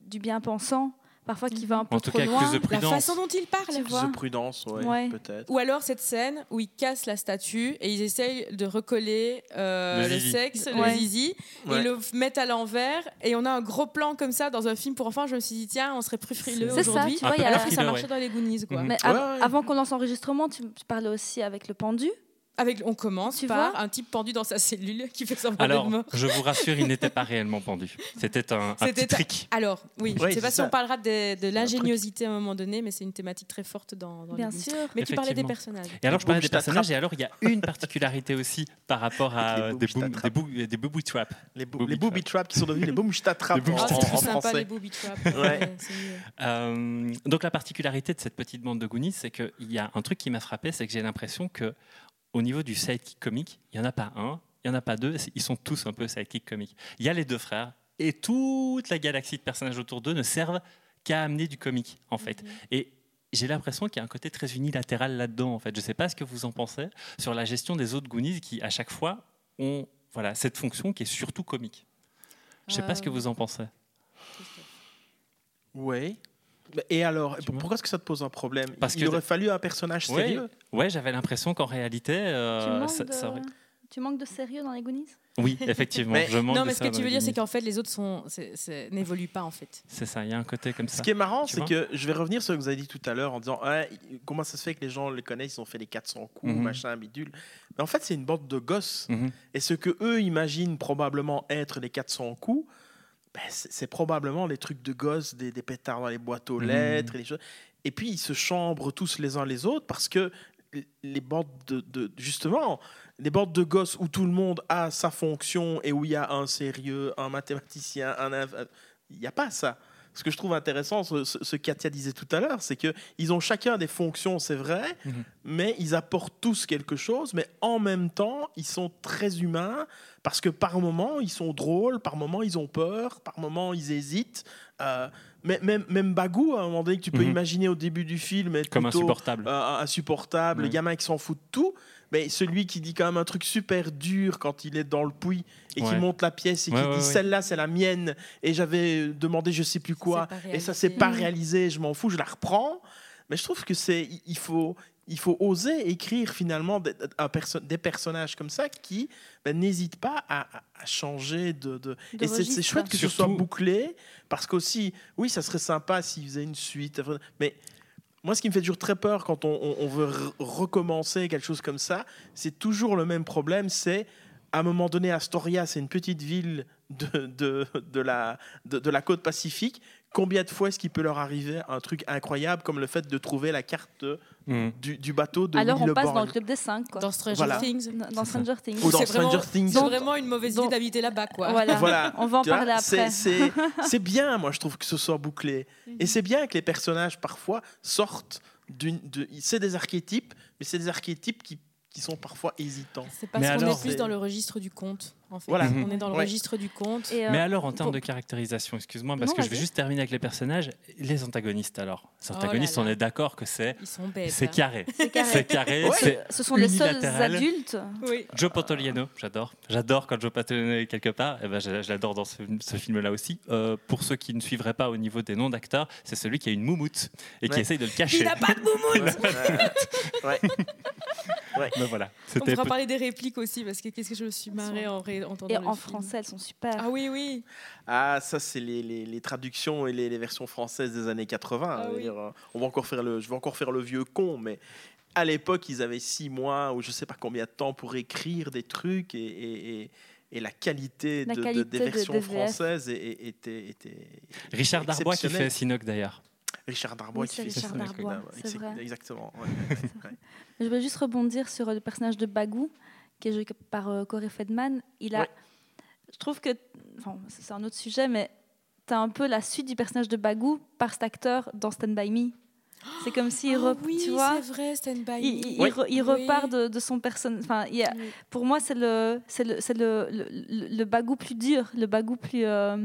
du bien-pensant. Parfois qui va un peu En tout trop cas, loin. plus de La prudence. façon dont il parle. Tu vois. De prudence, ouais, Ouais. peut-être. Ou alors cette scène où ils cassent la statue et ils essayent de recoller euh, Le le, zizi. sexe, Ouais. le zizi, Ouais. et le f- mettent à l'envers. Et on a un gros plan comme ça dans un film pour enfants. Je me suis dit, tiens, on serait plus frileux C'est ça, aujourd'hui. tu vois, plus Alors que ça marchait ouais. dans les Goonies, quoi. Mhm. Mais Ouais, av- ouais. avant qu'on lance l'enregistrement, tu parlais aussi avec le pendu. Avec, on commence Tu par vois un type pendu dans sa cellule qui fait semblant Alors, mort. je vous rassure, il n'était pas réellement pendu. C'était un, un C'était- petit trick. Alors, oui, je ne sais pas c'est si on ça. parlera de, l'ingéniosité à un moment donné, mais c'est une thématique très forte dans, dans Bien sûr. Mais tu parlais des personnages. Et alors, je parlais des personnages, et alors, il y a une particularité aussi par rapport à euh, des, boom, des, des booby traps. Les, boo- Booby les booby traps qui sont devenus les boom je t'attrape Les boom, en, Oh, en- en sympa, français. les booby traps. Ouais. Euh, donc, la particularité de cette petite bande de Goonies, c'est qu'il y a un truc qui m'a frappé, c'est que j'ai l'impression que au niveau du sidekick comique, il n'y en a pas un, il n'y en a pas deux, ils sont tous un peu sidekick comiques. Il y a les deux frères, et toute la galaxie de personnages autour d'eux ne servent qu'à amener du comique, en fait. Et j'ai l'impression qu'il y a un côté très unilatéral là-dedans, en fait. Je ne sais pas ce que vous en pensez sur la gestion des autres Goonies qui, à chaque fois, ont voilà, cette fonction qui est surtout comique. Je ne sais pas ce que Euh, vous en pensez. Ouais. Et alors, pourquoi est-ce que ça te pose un problème? Parce Il que- aurait fallu un personnage Ouais. sérieux? Ouais, j'avais l'impression qu'en réalité, euh, tu, manques ça- de... ça aurait- tu manques de sérieux dans les Goonies? Oui, effectivement. Mais- je manque Non, mais ce que tu veux dire, c'est qu'en fait, les autres sont, n'évoluent pas, en fait. C'est ça, il y a un côté comme ça. Ce qui est marrant, c'est que je vais revenir sur ce que vous avez dit tout à l'heure en disant Ah, comment ça se fait que les gens les connaissent, ils ont fait les 400 coups, Mhm. machin, bidule. Mais en fait, c'est une bande de gosses. Mhm. Et ce que eux imaginent probablement être les 400 coups, ben, c'est probablement les trucs de gosses, des, des pétards dans les boîtes aux Mhm. lettres, et, les choses. et puis ils se chambrent tous les uns les autres parce que les bandes de, de- justement les bandes de gosses où tout le monde a sa fonction et où il y a un sérieux, un mathématicien, un il n'y a pas ça. Ce que je trouve intéressant, ce, ce, qu'Atia disait tout à l'heure, c'est que ils ont chacun des fonctions, c'est vrai, Mhm. mais ils apportent tous quelque chose, mais en même temps, ils sont très humains parce que par moments, ils sont drôles, par moments, ils ont peur, par moments, ils hésitent. Euh, même, même Bagou, à un moment donné, que tu peux Mhm. imaginer au début du film, être Comme plutôt, insupportable. euh, insupportable, le Ouais. gamin qui s'en fout de tout, mais celui qui dit quand même un truc super dur quand il est dans le puits et qui monte la pièce et Ouais, qui ouais, dit ouais. celle-là c'est la mienne et j'avais demandé je sais plus quoi et ça s'est pas réalisé, je m'en fous, je la reprends. Mais je trouve que c'est il faut il faut oser écrire finalement des, un perso- des personnages comme ça qui ben, n'hésitent pas à, changer de, de- De et c'est- chouette que ce soit bouclé parce qu'aussi oui ça serait sympa s'ils faisaient une suite mais moi, ce qui me fait toujours très peur quand on, veut re- recommencer quelque chose comme ça, c'est toujours le même problème. C'est à un moment donné, Astoria, c'est une petite ville de, de, la, de la côte pacifique. Combien de fois est-ce qu'il peut leur arriver un truc incroyable comme le fait de trouver la carte Mhm. du, du bateau de Alors on passe dans le club des cinq, quoi. Dans Stranger Voilà. Things. Dans Stranger Things. Ou dans C'est Stranger vraiment- Things. C'est vraiment une mauvaise idée d'habiter là-bas, quoi. Voilà. Voilà. On va en Tu vois, parler après. c'est- bien, moi, je trouve que ce soit bouclé. Mhm. Et c'est bien que les personnages, parfois, sortent d'une. de- C'est des archétypes, mais c'est des archétypes qui, qui sont parfois hésitants. C'est parce Mais qu'on alors- est plus dans le registre du conte, en fait. Voilà. On est dans le Ouais. registre du conte. Et, euh, Mais alors, en termes de caractérisation, excuse-moi, parce Non, que je vais juste terminer avec les personnages, les antagonistes alors. Les Oh là antagonistes, là. on est d'accord que c'est hein. carré. c'est carré. C'est carré, Ouais. c'est Ce sont les seuls adultes. Oui. Joe Pantoliano, j'adore. J'adore quand Joe Pantoliano est quelque part. Et ben, je, je l'adore dans ce, ce film-là aussi. Euh, pour ceux qui ne suivraient pas au niveau des noms d'acteurs, c'est celui qui a une moumoute et qui Ouais. essaye de le cacher. Il n'a pas de moumoute Ouais. Ben voilà, On pourra parler des répliques aussi, parce que qu'est-ce que je me suis marrée en ré- entendant Et en film. français, elles sont super. Ah oui, oui. Ah, ça, c'est les, les- les traductions et les, les versions françaises des années 80. Ah je veux oui. dire, euh, on va encore faire le, je vais encore faire le vieux con, mais à l'époque, ils avaient six mois ou je sais pas combien de temps pour écrire des trucs et, et- et- et la qualité, La de- des de- versions françaises était, était Richard Darbois qui fait Sinoc d'ailleurs. Richard Darbois Oui, qui c'est fait Richard. Darbois, Ouais, c'est vrai. Exactement. ouais, ouais. Je voulais juste rebondir sur le personnage de Bagou, qui est joué par euh, Corey Feldman. Il a, Ouais. je trouve que, enfin, c'est un autre sujet, mais tu as un peu la suite du personnage de Bagou par cet acteur dans Stand By Me. C'est comme s'il, re- oui, tu vois, c'est vrai, Stand By il, il- Me. il re- il Oui. repart de, de son personnage. Enfin, pour moi, c'est le, c'est le, c'est le, le, le- Bagou plus dur, le Bagou plus, euh.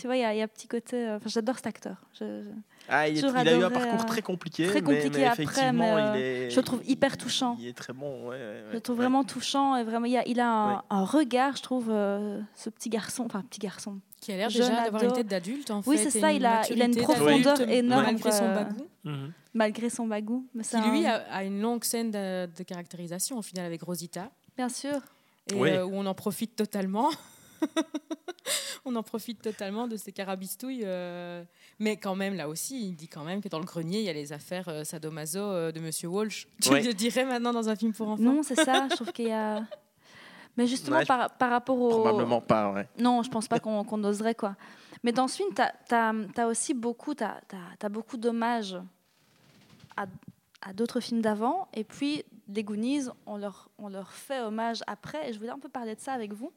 Tu vois, il y, a- il y a un petit côté. euh, Enfin, j'adore cet acteur. Je, je- Ah, il, est- J'aurais il a eu un parcours euh, très compliqué. très compliqué mais, après, effectivement, mais, euh, il est, je le trouve hyper touchant. Il est très bon. ouais, ouais, je le trouve ouais. vraiment touchant et vraiment, il a, il a un, Ouais. un regard, je trouve, euh, ce petit garçon. Enfin, petit garçon. Qui a l'air déjà d'avoir une tête d'adulte en Oui, fait. c'est ça, il a- il a une profondeur énorme, Malgré son bagou. Mhm. Malgré son bagou. Mais Qui c'est lui un- a, a une longue scène de, de caractérisation au final avec Rosita. Bien sûr. et Oui. euh, où on en profite totalement. on en profite totalement de ces carabistouilles. euh, Mais quand même, là aussi, il dit quand même que dans le grenier, il y a les affaires euh, sadomaso euh, de Monsieur Walsh. Tu Ouais. le dirais maintenant dans un film pour enfants? Non, c'est ça. Je trouve qu'il y a. Mais justement, Ouais, par, par rapport au. Probablement pas, ouais. Non, je pense pas qu'on oserait quoi. Mais dans ce film, tu as, aussi beaucoup, t'as- t'as- t'as beaucoup d'hommages à, à d'autres films d'avant. Et puis, les Goonies, on leur, on leur fait hommage après. Et je voulais un peu parler de ça avec vous.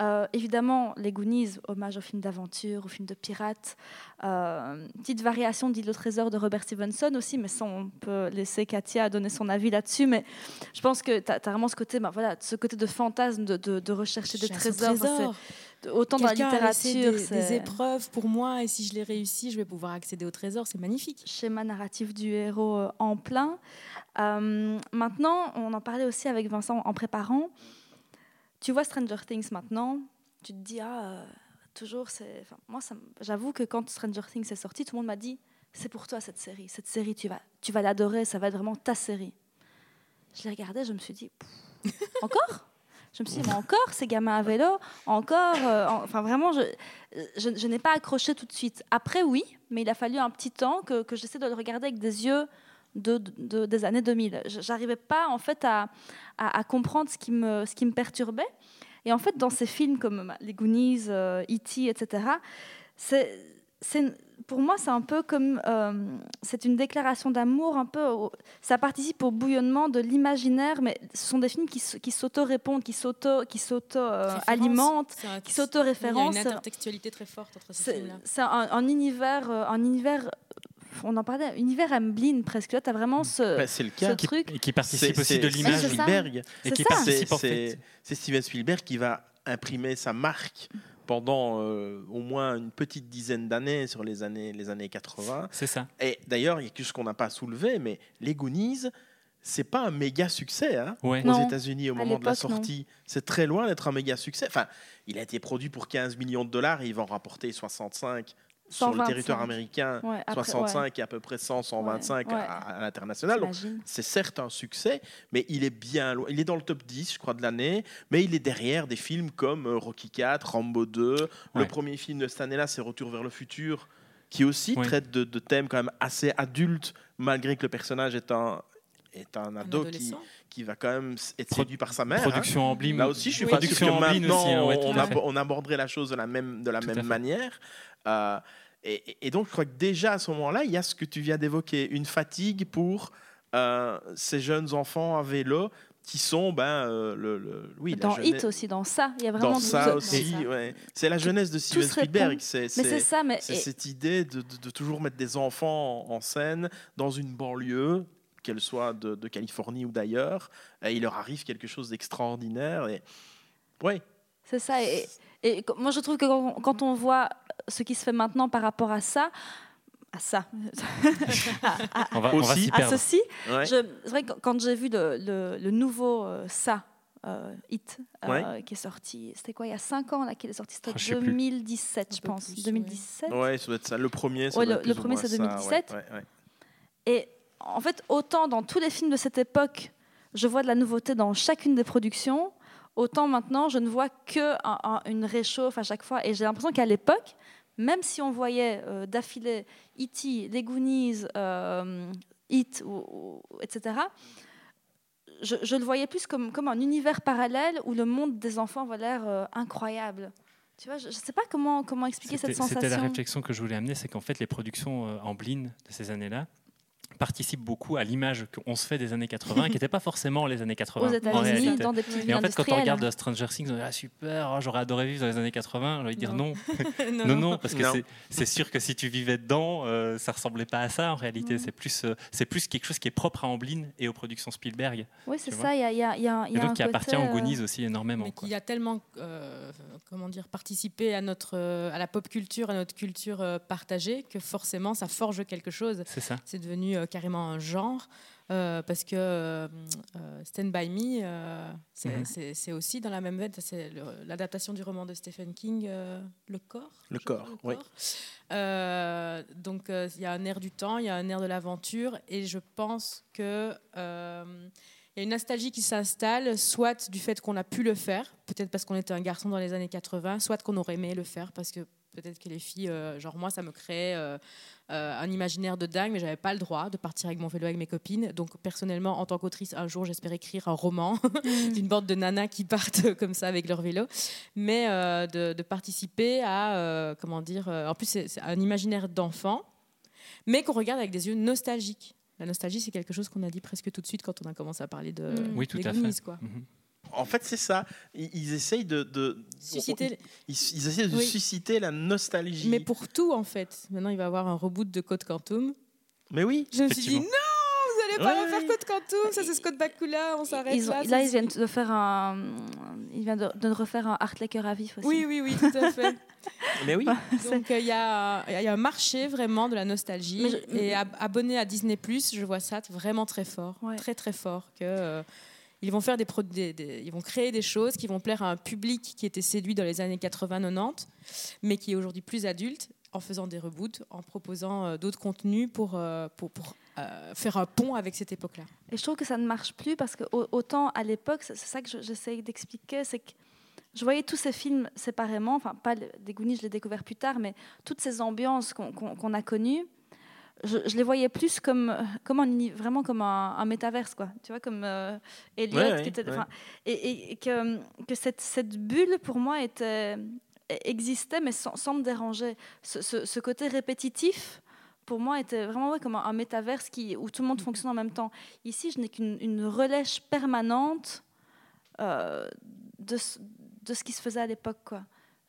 Euh, évidemment, les Goonies, hommage aux films d'aventure, aux films de pirates. Euh, petite variation d'Île au trésor de Robert Stevenson aussi, mais ça, on peut laisser Katia donner son avis là-dessus. Mais je pense que tu as, vraiment ce côté, ben, voilà, ce côté de fantasme, de, de- de rechercher des trésors. Autant dans la littérature, des, des épreuves pour moi et si je les réussis, je vais pouvoir accéder au trésor. C'est magnifique. schéma narratif du héros euh, en plein. Euh, maintenant, on en parlait aussi avec Vincent en préparant. Tu vois Stranger Things maintenant, tu te dis, ah, toujours, c'est. enfin, moi, j'avoue que quand Stranger Things est sorti, tout le monde m'a dit, c'est pour toi cette série. Cette série, tu vas, tu vas l'adorer, ça va être vraiment ta série. Je l'ai regardé, je me suis dit, encore? Je me suis dit, mais encore ces gamins à vélo, encore. euh, en- enfin, vraiment, je, je, je n'ai pas accroché tout de suite. Après, oui, mais il a fallu un petit temps que, que j'essaie de le regarder avec des yeux de, de- des années 2000. Je- J'arrivais pas en fait à, à, à comprendre ce qui, me, ce qui me perturbait. Et en fait, dans ces films comme bah, Les Goonies, euh, E.T., etc., c'est, c'est, pour moi, c'est un peu comme. euh, c'est une déclaration d'amour, un peu. au- ça participe au bouillonnement de l'imaginaire, mais ce sont des films qui, qui s'auto-répondent, qui s'auto- qui s'auto-alimentent, C'est un- qui Il y a s'auto-référencent. une intertextualité très forte entre ces films-là. c'est un, un univers, euh, un univers, on en parlait, univers Amblin presque. Là, tu as vraiment ce, Bah, c'est le ce cas. truc. Et qui participe aussi de l'image. Spielberg. Et qui ça. participe en C'est- fait. C'est c'est Steven Spielberg qui va imprimer sa marque pendant euh, au moins une petite dizaine d'années sur les années, les années 80. C'est ça. Et d'ailleurs, il y a quelque chose qu'on n'a pas soulevé, mais les Goonies, c'est pas un méga succès hein, Ouais. aux États-Unis au moment de la sortie. C'est très loin d'être un méga succès. Enfin, il a été produit pour 15 millions de dollars et il va en rapporter 65 sur le 125. territoire américain, Ouais, après, 65 et à peu près 100, 125 Ouais, ouais. à, à l'international. Donc, c'est certes un succès, mais il est bien loin. Il est dans le top 10, je crois, de l'année, mais il est derrière des films comme euh, Rocky 4, Rambo 2. Le premier film de cette année-là, c'est Retour vers le futur, qui aussi Ouais. traite de, de thèmes quand même assez adultes, malgré que le personnage est un, est un Un ado qui. Qui va quand même être Pro- séduit par sa mère. hein. Production en blim. Là aussi, je suis Oui. pas sûr que en maintenant aussi, hein, ouais, on, ab- aborderait la chose de la même, de la Tout même manière. Euh, et, et donc, je crois que déjà à ce moment-là, il y a ce que tu viens d'évoquer, une fatigue pour euh, ces jeunes enfants à vélo qui sont, ben, euh, le, le- oui, Dans jeunesse- Hit aussi, dans ça, il y a vraiment dans ça aussi, ouais. c'est la jeunesse de Steven. Spielberg. C'est Mais c'est c'est- ça, mais et- cette idée de, de- de toujours mettre des enfants en, en scène dans une banlieue, qu'elle soit de, de Californie ou d'ailleurs, et il leur arrive quelque chose d'extraordinaire. Et ouais, c'est ça. Et, moi, je trouve que quand, quand on voit ce qui se fait maintenant par rapport à ça, à ça, on va Aussi. à ceci, ouais. je- c'est vrai que quand j'ai vu le, le- le nouveau euh, ça. euh, Hit euh, qui est sorti, c'était quoi il y a 5 ans là qu'il est sorti, c'était Oh, je sais plus. 2017 Un je pense, plus, ouais. 2017. Ouais, ça doit être ça. Le premier, ça Ouais, doit le- être le plus ou premier, moins c'est ça, 2017. ouais, ouais, ouais. Et en fait, autant dans tous les films de cette époque, je vois de la nouveauté dans chacune des productions, autant maintenant, je ne vois que un- un- une réchauffe à chaque fois. Et j'ai l'impression qu'à l'époque, même si on voyait euh, d'affilée E.T., Les Goonies, euh, ou- ou- etc., je, je le voyais plus comme, comme un univers parallèle où le monde des enfants avait l'air euh, incroyable. Tu vois, je ne sais pas comment, comment expliquer cette C'était c'était la sensation. réflexion que je voulais amener, c'est qu'en fait, les productions euh, en Blin de ces années-là, participe beaucoup à l'image qu'on se fait des années 80, qui n'était pas forcément les années 80 Aux en États-Unis, réalité. dans des petites villes Et en fait, quand on regarde Stranger Things, on dit ah, super, oh, j'aurais adoré vivre dans les années 80. J'ai envie de dire non, non, non, non, parce que c'est- sûr que si tu vivais dedans, euh, ça ressemblait pas à ça en réalité. Mhm. C'est plus, euh, c'est plus quelque chose qui est propre à Amblin et aux productions Spielberg. Oui, c'est ça. Il y a, il y a- il y a- il y Et a donc un qui appartient aux euh, Goonies aussi énormément. mais quoi. qui a tellement euh, comment dire participé à notre euh, à la pop culture à notre culture euh, partagée que forcément ça forge quelque chose C'est ça. c'est devenu euh, carrément un genre euh, parce que euh, euh, Stand By Me euh, c'est Mhm. c'est- aussi dans la même veine c'est l'adaptation du roman de Stephen King euh, Le corps Le crois, corps, oui. Euh, donc euh, il y a un air du temps, il y a un air de l'aventure, et je pense que euh, il y a une nostalgie qui s'installe, soit du fait qu'on a pu le faire, peut-être parce qu'on était un garçon dans les années 80, soit qu'on aurait aimé le faire parce que peut-être que les filles, euh, genre moi, ça me créait euh, euh, un imaginaire de dingue, mais j'avais pas le droit de partir avec mon vélo avec mes copines. Donc personnellement, en tant qu'autrice, un jour, j'espère écrire un roman d'une bande de nanas qui partent comme ça avec leur vélo, mais euh, de, de participer à, euh, comment dire, en plus c'est un imaginaire d'enfant, mais qu'on regarde avec des yeux nostalgiques. La nostalgie, c'est quelque chose qu'on a dit presque tout de suite quand on a commencé à parler de Mm. Oui, tout des à fait. quoi. Mhm. En fait, c'est ça. Ils, ils essayent de, de- Susciter- Ils, ils essayent de Oui. susciter la nostalgie. Mais pour tout, en fait. Maintenant, il va y avoir un reboot de Code Quantum. Mais oui. Je me suis dit, non, Effectivement. vous allez pas Ouais, refaire. Code Quantum, ça c'est Scott Bakula, on s'arrête Ils ont- là. là, ils viennent de faire un, ils viennent de, de refaire un Heartlaker à vif aussi. Oui, oui, oui, tout à fait. Mais oui. Donc euh, il y, a, il y a un marché vraiment de la nostalgie. Je- Et ab- abonné à Disney, je vois ça vraiment très fort. Ouais. Très, très fort. Que, euh, ils, vont faire des, ils vont créer des choses qui vont plaire à un public qui était séduit dans les années 80-90, mais qui est aujourd'hui plus adulte, en faisant des reboots, en proposant euh, d'autres contenus pour, euh, pour, pour, euh, faire un pont avec cette époque-là. Et je trouve que ça ne marche plus parce que au- autant à l'époque, c'est ça que je- j'essaie d'expliquer, c'est que je voyais tous ces films séparément, enfin pas le- des Goonies, je l'ai découvert plus tard, mais toutes ces ambiances qu'on a connues, je, je les voyais plus comme, comme un vraiment comme un, un métaverse, quoi. Tu vois, comme euh, Elliot, Ouais, ouais, qui était, ouais. enfin, et, et- et que, que cette, cette bulle pour moi était existait, mais sans, sans me déranger. Ce, ce- ce côté répétitif, pour moi, était vraiment ouais, comme un, un métaverse qui, où tout le monde fonctionne en même temps. Ici, je n'ai qu'une une relèche permanente euh, de, ce- de ce qui se faisait à l'époque. quoi.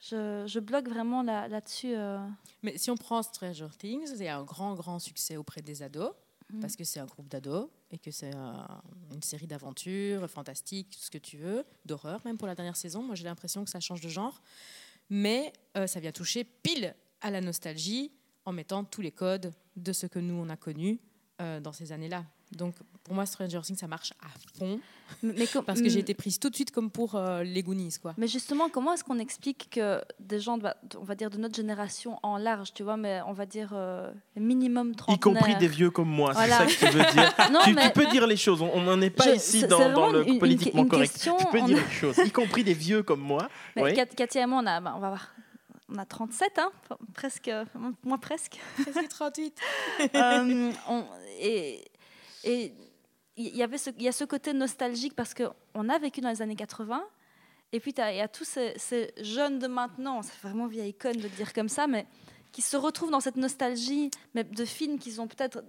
Je, je bloque vraiment là- là-dessus. euh. Mais si on prend Stranger Things, il y a un grand, grand succès auprès des ados, Mhm. parce que c'est un groupe d'ados et que c'est une série d'aventures fantastiques, tout ce que tu veux, d'horreur, même pour la dernière saison. Moi, j'ai l'impression que ça change de genre. Mais euh, ça vient toucher pile à la nostalgie en mettant tous les codes de ce que nous, on a connu euh, dans ces années-là. Donc, pour moi, Stranger Things, ça marche à fond, Mais, parce que j'ai été prise tout de suite comme pour euh, les Goonies, quoi. Mais justement, comment est-ce qu'on explique que des gens, de- on va dire de notre génération en large, tu vois, mais on va dire euh, minimum Y 30 compris des vieux comme moi. Voilà. C'est ça que tu veux dire. Non, tu, peux dire les choses. On n'en est pas Je- ici dans, le une- politiquement une correct. question, tu peux dire a- les choses, y compris des vieux comme moi. Mais Oui. Katia et moi, on a, bah, on va voir, on a 37, hein, presque, moi presque. Presque 38. Euh, on- et et il y avait ce, y a ce côté nostalgique parce qu'on a vécu dans les années 80. Et puis, il y a tous ces, jeunes de maintenant, c'est vraiment vieille icône de le dire comme ça, mais qui se retrouvent dans cette nostalgie de films qu'ils ont peut-être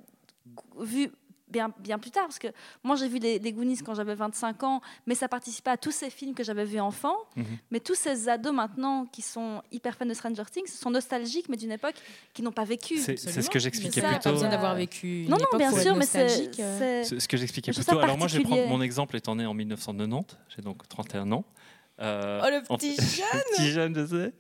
vus bien, bien plus tard. Parce que moi, j'ai vu les, les Goonies quand j'avais 25 ans, mais ça participait à tous ces films que j'avais vus enfant. Mhm. Mais tous ces ados maintenant qui sont hyper fans de Stranger Things sont nostalgiques, mais d'une époque qu'ils n'ont pas vécue. C'est c'est ce que j'expliquais plus pas tôt. besoin euh, d'avoir vécu une Non, non, bien sûr, mais c'est. euh. Ce, ce que j'expliquais Je plus tôt. Alors moi, je vais prendre mon exemple étant né en 1990. J'ai donc 31 ans. Euh, Oh, le en- petit jeune petit jeune, je sais.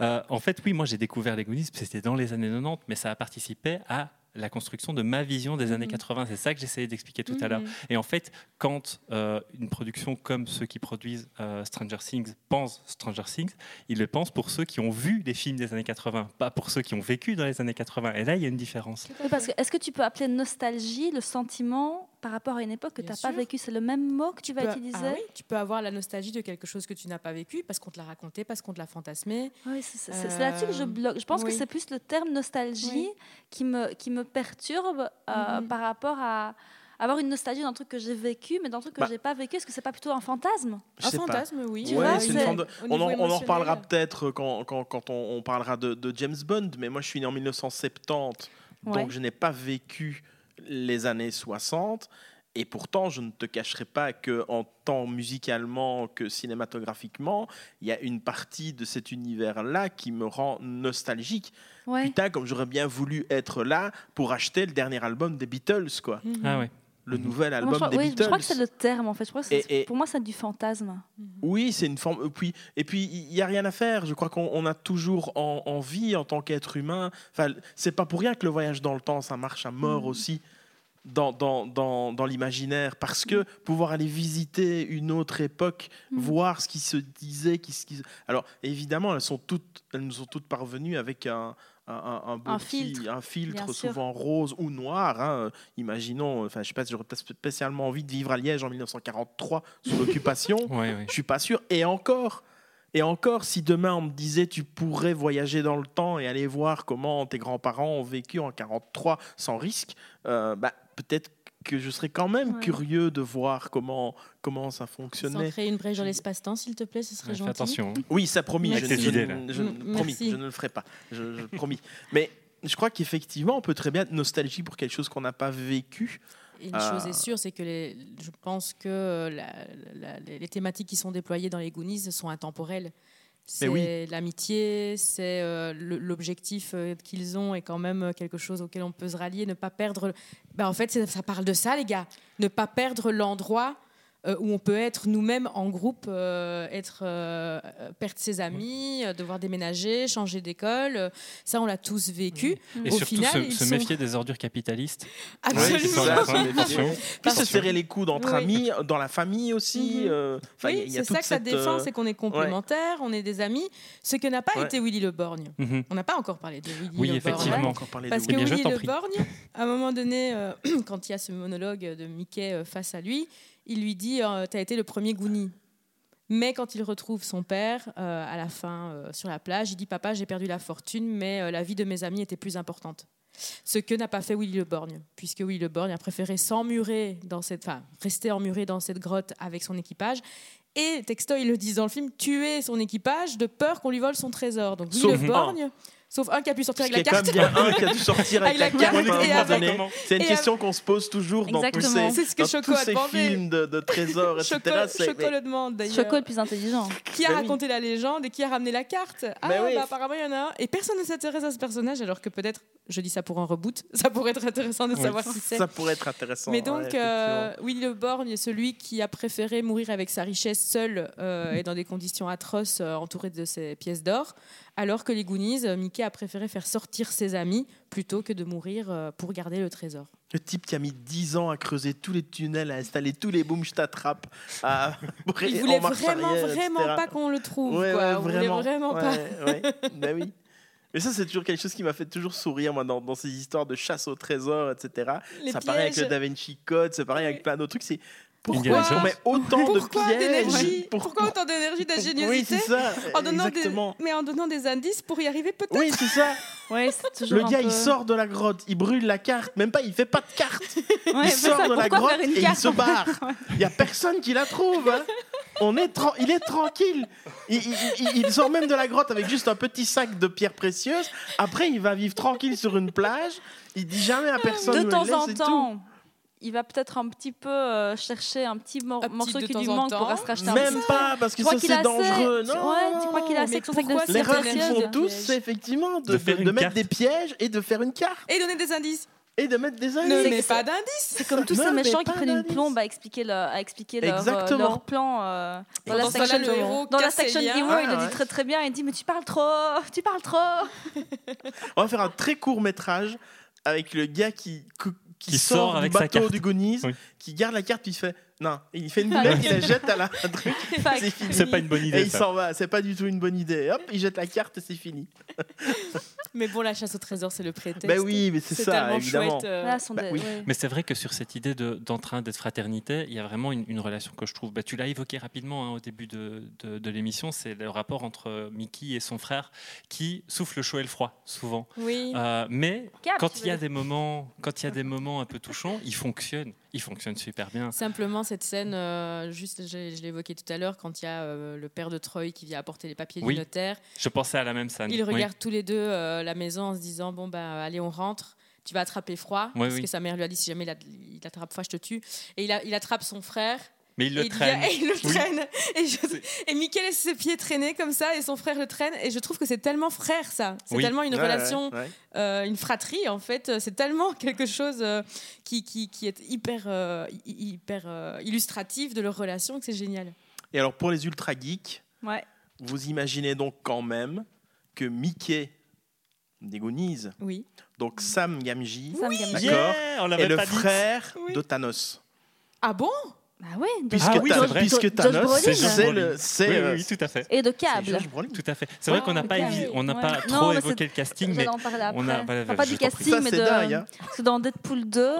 Euh, en fait, oui, moi j'ai découvert les Goonies, c'était dans les années 90, mais ça a participé à la construction de ma vision des années Mhm. 80. C'est ça que j'essayais d'expliquer tout à l'heure. Mhm. Et en fait, quand euh, une production comme ceux qui produisent euh, Stranger Things pense Stranger Things, ils le pensent pour ceux qui ont vu les films des années 80, pas pour ceux qui ont vécu dans les années 80. Et là, il y a une différence. Oui, parce que est-ce que tu peux appeler nostalgie le sentiment par rapport à une époque que tu n'as pas sûr. vécu C'est le même mot que tu, vas peux- utiliser ah oui, tu peux avoir la nostalgie de quelque chose que tu n'as pas vécu parce qu'on te l'a raconté, parce qu'on te l'a fantasmé. Oui, c'est c'est là-dessus que je Euh, bloque. Je pense que c'est plus le terme nostalgie Oui. qui, me, qui me perturbe euh, Mhm. par rapport à avoir une nostalgie d'un truc que j'ai vécu, mais d'un truc que Bah. j'ai pas vécu. Est-ce que c'est pas plutôt un fantasme? Un pas. fantasme, oui. Tu Ouais, vois, c'est une c'est- forme de- Au on, en, on en émotionnel. reparlera peut-être quand, quand, quand on, on parlera de, de James Bond, mais moi je suis né en 1970, Ouais. donc je n'ai pas vécu les années 60. Et pourtant, je ne te cacherai pas que, en tant musicalement que cinématographiquement, il y a une partie de cet univers-là qui me rend nostalgique. Ouais. Putain, comme j'aurais bien voulu être là pour acheter le dernier album des Beatles, quoi. Mhm. Ah ouais. Le Mhm. nouvel album je, crois, des oui, je Beatles. crois que c'est le terme en fait. Je crois que c'est- Et- et- Pour moi, c'est du fantasme. Oui, c'est une forme. Et puis, et puis, il y a rien à faire. Je crois qu'on on a toujours en- envie, en tant qu'être humain. Enfin, c'est pas pour rien que le voyage dans le temps, ça marche à mort Mhm. aussi dans, dans, dans, dans l'imaginaire, parce que pouvoir aller visiter une autre époque, Mhm. voir ce qui se disait, qui, ce qui alors évidemment, elles sont toutes, elles nous sont toutes parvenues avec un un, un- un beau Un petit- filtre, un filtre sûr. souvent rose ou noir. hein. Imaginons, enfin, je sais pas si j'aurais peut-être spécialement envie de vivre à Liège en 1943 sous l'occupation. Ouais, ouais. Je suis pas sûr. Et encore, et encore, si demain on me disait tu pourrais voyager dans le temps et aller voir comment tes grands-parents ont vécu en 43 sans risque, euh, bah, peut-être que je serais quand même Ouais. curieux de voir comment comment ça Sans fonctionnait. créer une brèche dans l'espace-temps, s'il te plaît, ce serait Ouais, Fais gentil. attention. hein. Oui, ça promis. Je, je- je- promis, je ne le ferai pas. Je, je- promis. Mais je crois qu'effectivement, on peut très bien être nostalgique pour quelque chose qu'on n'a pas vécu. Une chose est sûre, c'est que les, je pense que euh, la- la- les les thématiques qui sont déployées dans les Goonies sont intemporelles. C'est oui. l'amitié, c'est euh, l'objectif euh, qu'ils ont est quand même euh, quelque chose auquel on peut se rallier, ne pas perdre. Ben, en fait, c'est- ça parle de ça, les gars. Ne pas perdre l'endroit euh, où on peut être nous-mêmes en groupe, euh, être euh, perdre ses amis, devoir déménager, changer d'école. ça, on l'a tous vécu. Et Au surtout final, se, se sont- méfier des ordures capitalistes. Absolument. attention. Puis se serrer les coudes entre Oui. amis, dans la famille aussi. Mhm. euh, oui, c'est ça que ça cette, défend, c'est qu'on est complémentaires, on est des amis. Ce que n'a pas Ouais. été Willy Le Borgne. Mhm. On n'a pas encore parlé de Willy Oui, Le effectivement. Borgne. encore parlé de Parce que Willy Le. Borgne, à un moment donné, quand il y a ce monologue de Mickey face à lui, il lui dit euh, T'as été le premier Goonie. Mais quand il retrouve son père euh, à la fin euh, sur la plage, il dit Papa, j'ai perdu la fortune, mais euh, la vie de mes amis était plus importante. Ce que n'a pas fait Willy Le Borgne, puisque Willy Le Borgne a préféré s'emmurer dans cette, enfin, rester emmuré dans cette grotte avec son équipage. Et texto, ils le disent dans le film, tuer son équipage de peur qu'on lui vole son trésor. Donc Willy Sauf Le un. Sauf un qui a pu sortir avec y la a quand carte. même bien un qui a dû sortir avec, Avec la carte. carte à un et moment avec- donné. C'est une et question qu'on se pose toujours dans tous Exactement. ces, C'est ce que dans Choco tous a ces demandé. films de, de trésors, etc. Choco, Choco le demande d'ailleurs. Choco le plus intelligent. Qui a Ben oui. raconté la légende et qui a ramené la carte? Ah, Ben oui. bah, apparemment, il y en a un. Et personne ne s'intéresse à ce personnage, alors que peut-être, je dis ça pour un reboot, ça pourrait être intéressant de Oui. savoir qui c'est. Ça pourrait être intéressant. Mais ouais, donc, euh, Willy Le Borgne est celui qui a préféré mourir avec sa richesse seul euh, et dans des conditions atroces, euh, entouré de ses pièces d'or, alors que les Goonies, euh, Mickey a préféré faire sortir ses amis plutôt que de mourir euh, pour garder le trésor. Le type qui a mis 10 ans à creuser tous les tunnels, à installer tous les booms, je t'attrape. à- Il voulait vraiment, arrière, vraiment etc. pas qu'on le trouve. Ouais, quoi. ouais, On voulait vraiment pas. Ouais. Ben oui. Mais ça, c'est toujours quelque chose qui m'a fait toujours sourire, moi, dans, dans ces histoires de chasse au trésor, etc. Les ça pareil avec le Da Vinci Code, c'est pareil avec plein d'autres trucs. C'est Indiana pourquoi on met autant Pourquoi de d'énergie? Pourquoi autant d'énergie, Oui, d'ingéniosité c'est ça. en donnant des, Exactement. mais en donnant des indices pour y arriver peut-être? Oui, c'est ça. Ouais, c'est toujours Le un gars, peu- il sort de la grotte, il brûle la carte, même pas, il fait pas de carte. Ouais, il sort ça, de la grotte et il se barre. Il y a personne qui la trouve. hein. On est il est tranquille. Il, il- il- il sort même de la grotte avec juste un petit sac de pierres précieuses. Après, il va vivre tranquille sur une plage. Il dit jamais à personne de où temps en temps, il va peut-être un petit peu euh, chercher un petit mor- Un petit morceau qui lui manque temps. pour se racheter un Même pas, parce que ça, c'est dangereux. Non. Ouais, tu crois qu'il a assez avec son sac de qu'ils précieuses font tous, effectivement de, De faire de mettre des pièges et de faire une carte. Et donner des indices. Et de mettre des Ne indices. mets que pas d'indices. C'est comme tous Non, ces mais méchants qui prennent une plombe à expliquer, leur, à expliquer leur, Exactement. euh, leur plan. euh, dans la section, le héros dans la les section Ouais, il le ouais. dit très très bien. Il dit Mais tu parles trop, tu parles trop. On va faire un très court métrage avec le gars qui, qui, Qui sort, sort du avec sa bateau carte. du Goonies, Oui. qui garde la carte, puis il fait non, il fait une boulette, il la jette à la un truc, c'est fini. C'est pas une bonne Et idée. il ça. s'en va, c'est pas du tout une bonne idée. Hop, il jette la carte et c'est fini. Mais bon, la chasse au trésor, c'est le prétexte. Ben oui, mais c'est ça, tellement évidemment. chouette. euh, bah des- oui. ouais. Mais c'est vrai que sur cette idée de- d'entrain, d'être fraternité, il y a vraiment une, une relation que je trouve. bah, tu l'as évoqué rapidement hein, au début de, de- de l'émission, c'est le rapport entre Mickey et son frère qui souffle le chaud et le froid souvent. Oui. Euh, mais Cap, quand il y a des moments, quand il y a des moments un peu touchants, il fonctionne, il fonctionne super bien. Simplement, cette scène, euh, juste, je, je évoqué tout à l'heure, quand il y a euh, le père de Troy qui vient apporter les papiers Oui. du notaire. Je pensais à la même scène. Ils Oui. regardent tous les deux euh, la maison en se disant Bon, bah, allez, on rentre. tu vas attraper froid, parce que sa mère lui a dit si jamais il, a- il attrape froid, je te tue. Et il, a- il attrape son frère. Mais il et le il traîne. et il le Oui. traîne. Et, je- et Mickey laisse ses pieds traîner comme ça, et son frère le traîne. Et je trouve que c'est tellement frère, ça. C'est Oui. tellement une Ouais, relation, ouais, ouais. euh, une fratrie, en fait. C'est tellement quelque chose euh, qui, qui, qui est hyper, euh, hy- hyper euh, illustratif de leur relation que c'est génial. Et alors pour les ultra geeks, Ouais. vous imaginez donc quand même que Mickey des Goonies, Oui. donc Sam Yeah, on est l'avait le dit. frère Oui. de Thanos. Ah bon? Bah ouais. Puisque, Ah oui, c'est puisque Thanos. C'est c'est le, c'est Oui, euh, oui, tout à fait. Et de c'est câble. Tout à fait. C'est vrai Ah, qu'on n'a pas, ok. évi- on n'a Ouais. pas Non, trop évoqué c'est- le casting, mais on a- pas du casting, mais c'est de. hein. Parce que dans Deadpool 2,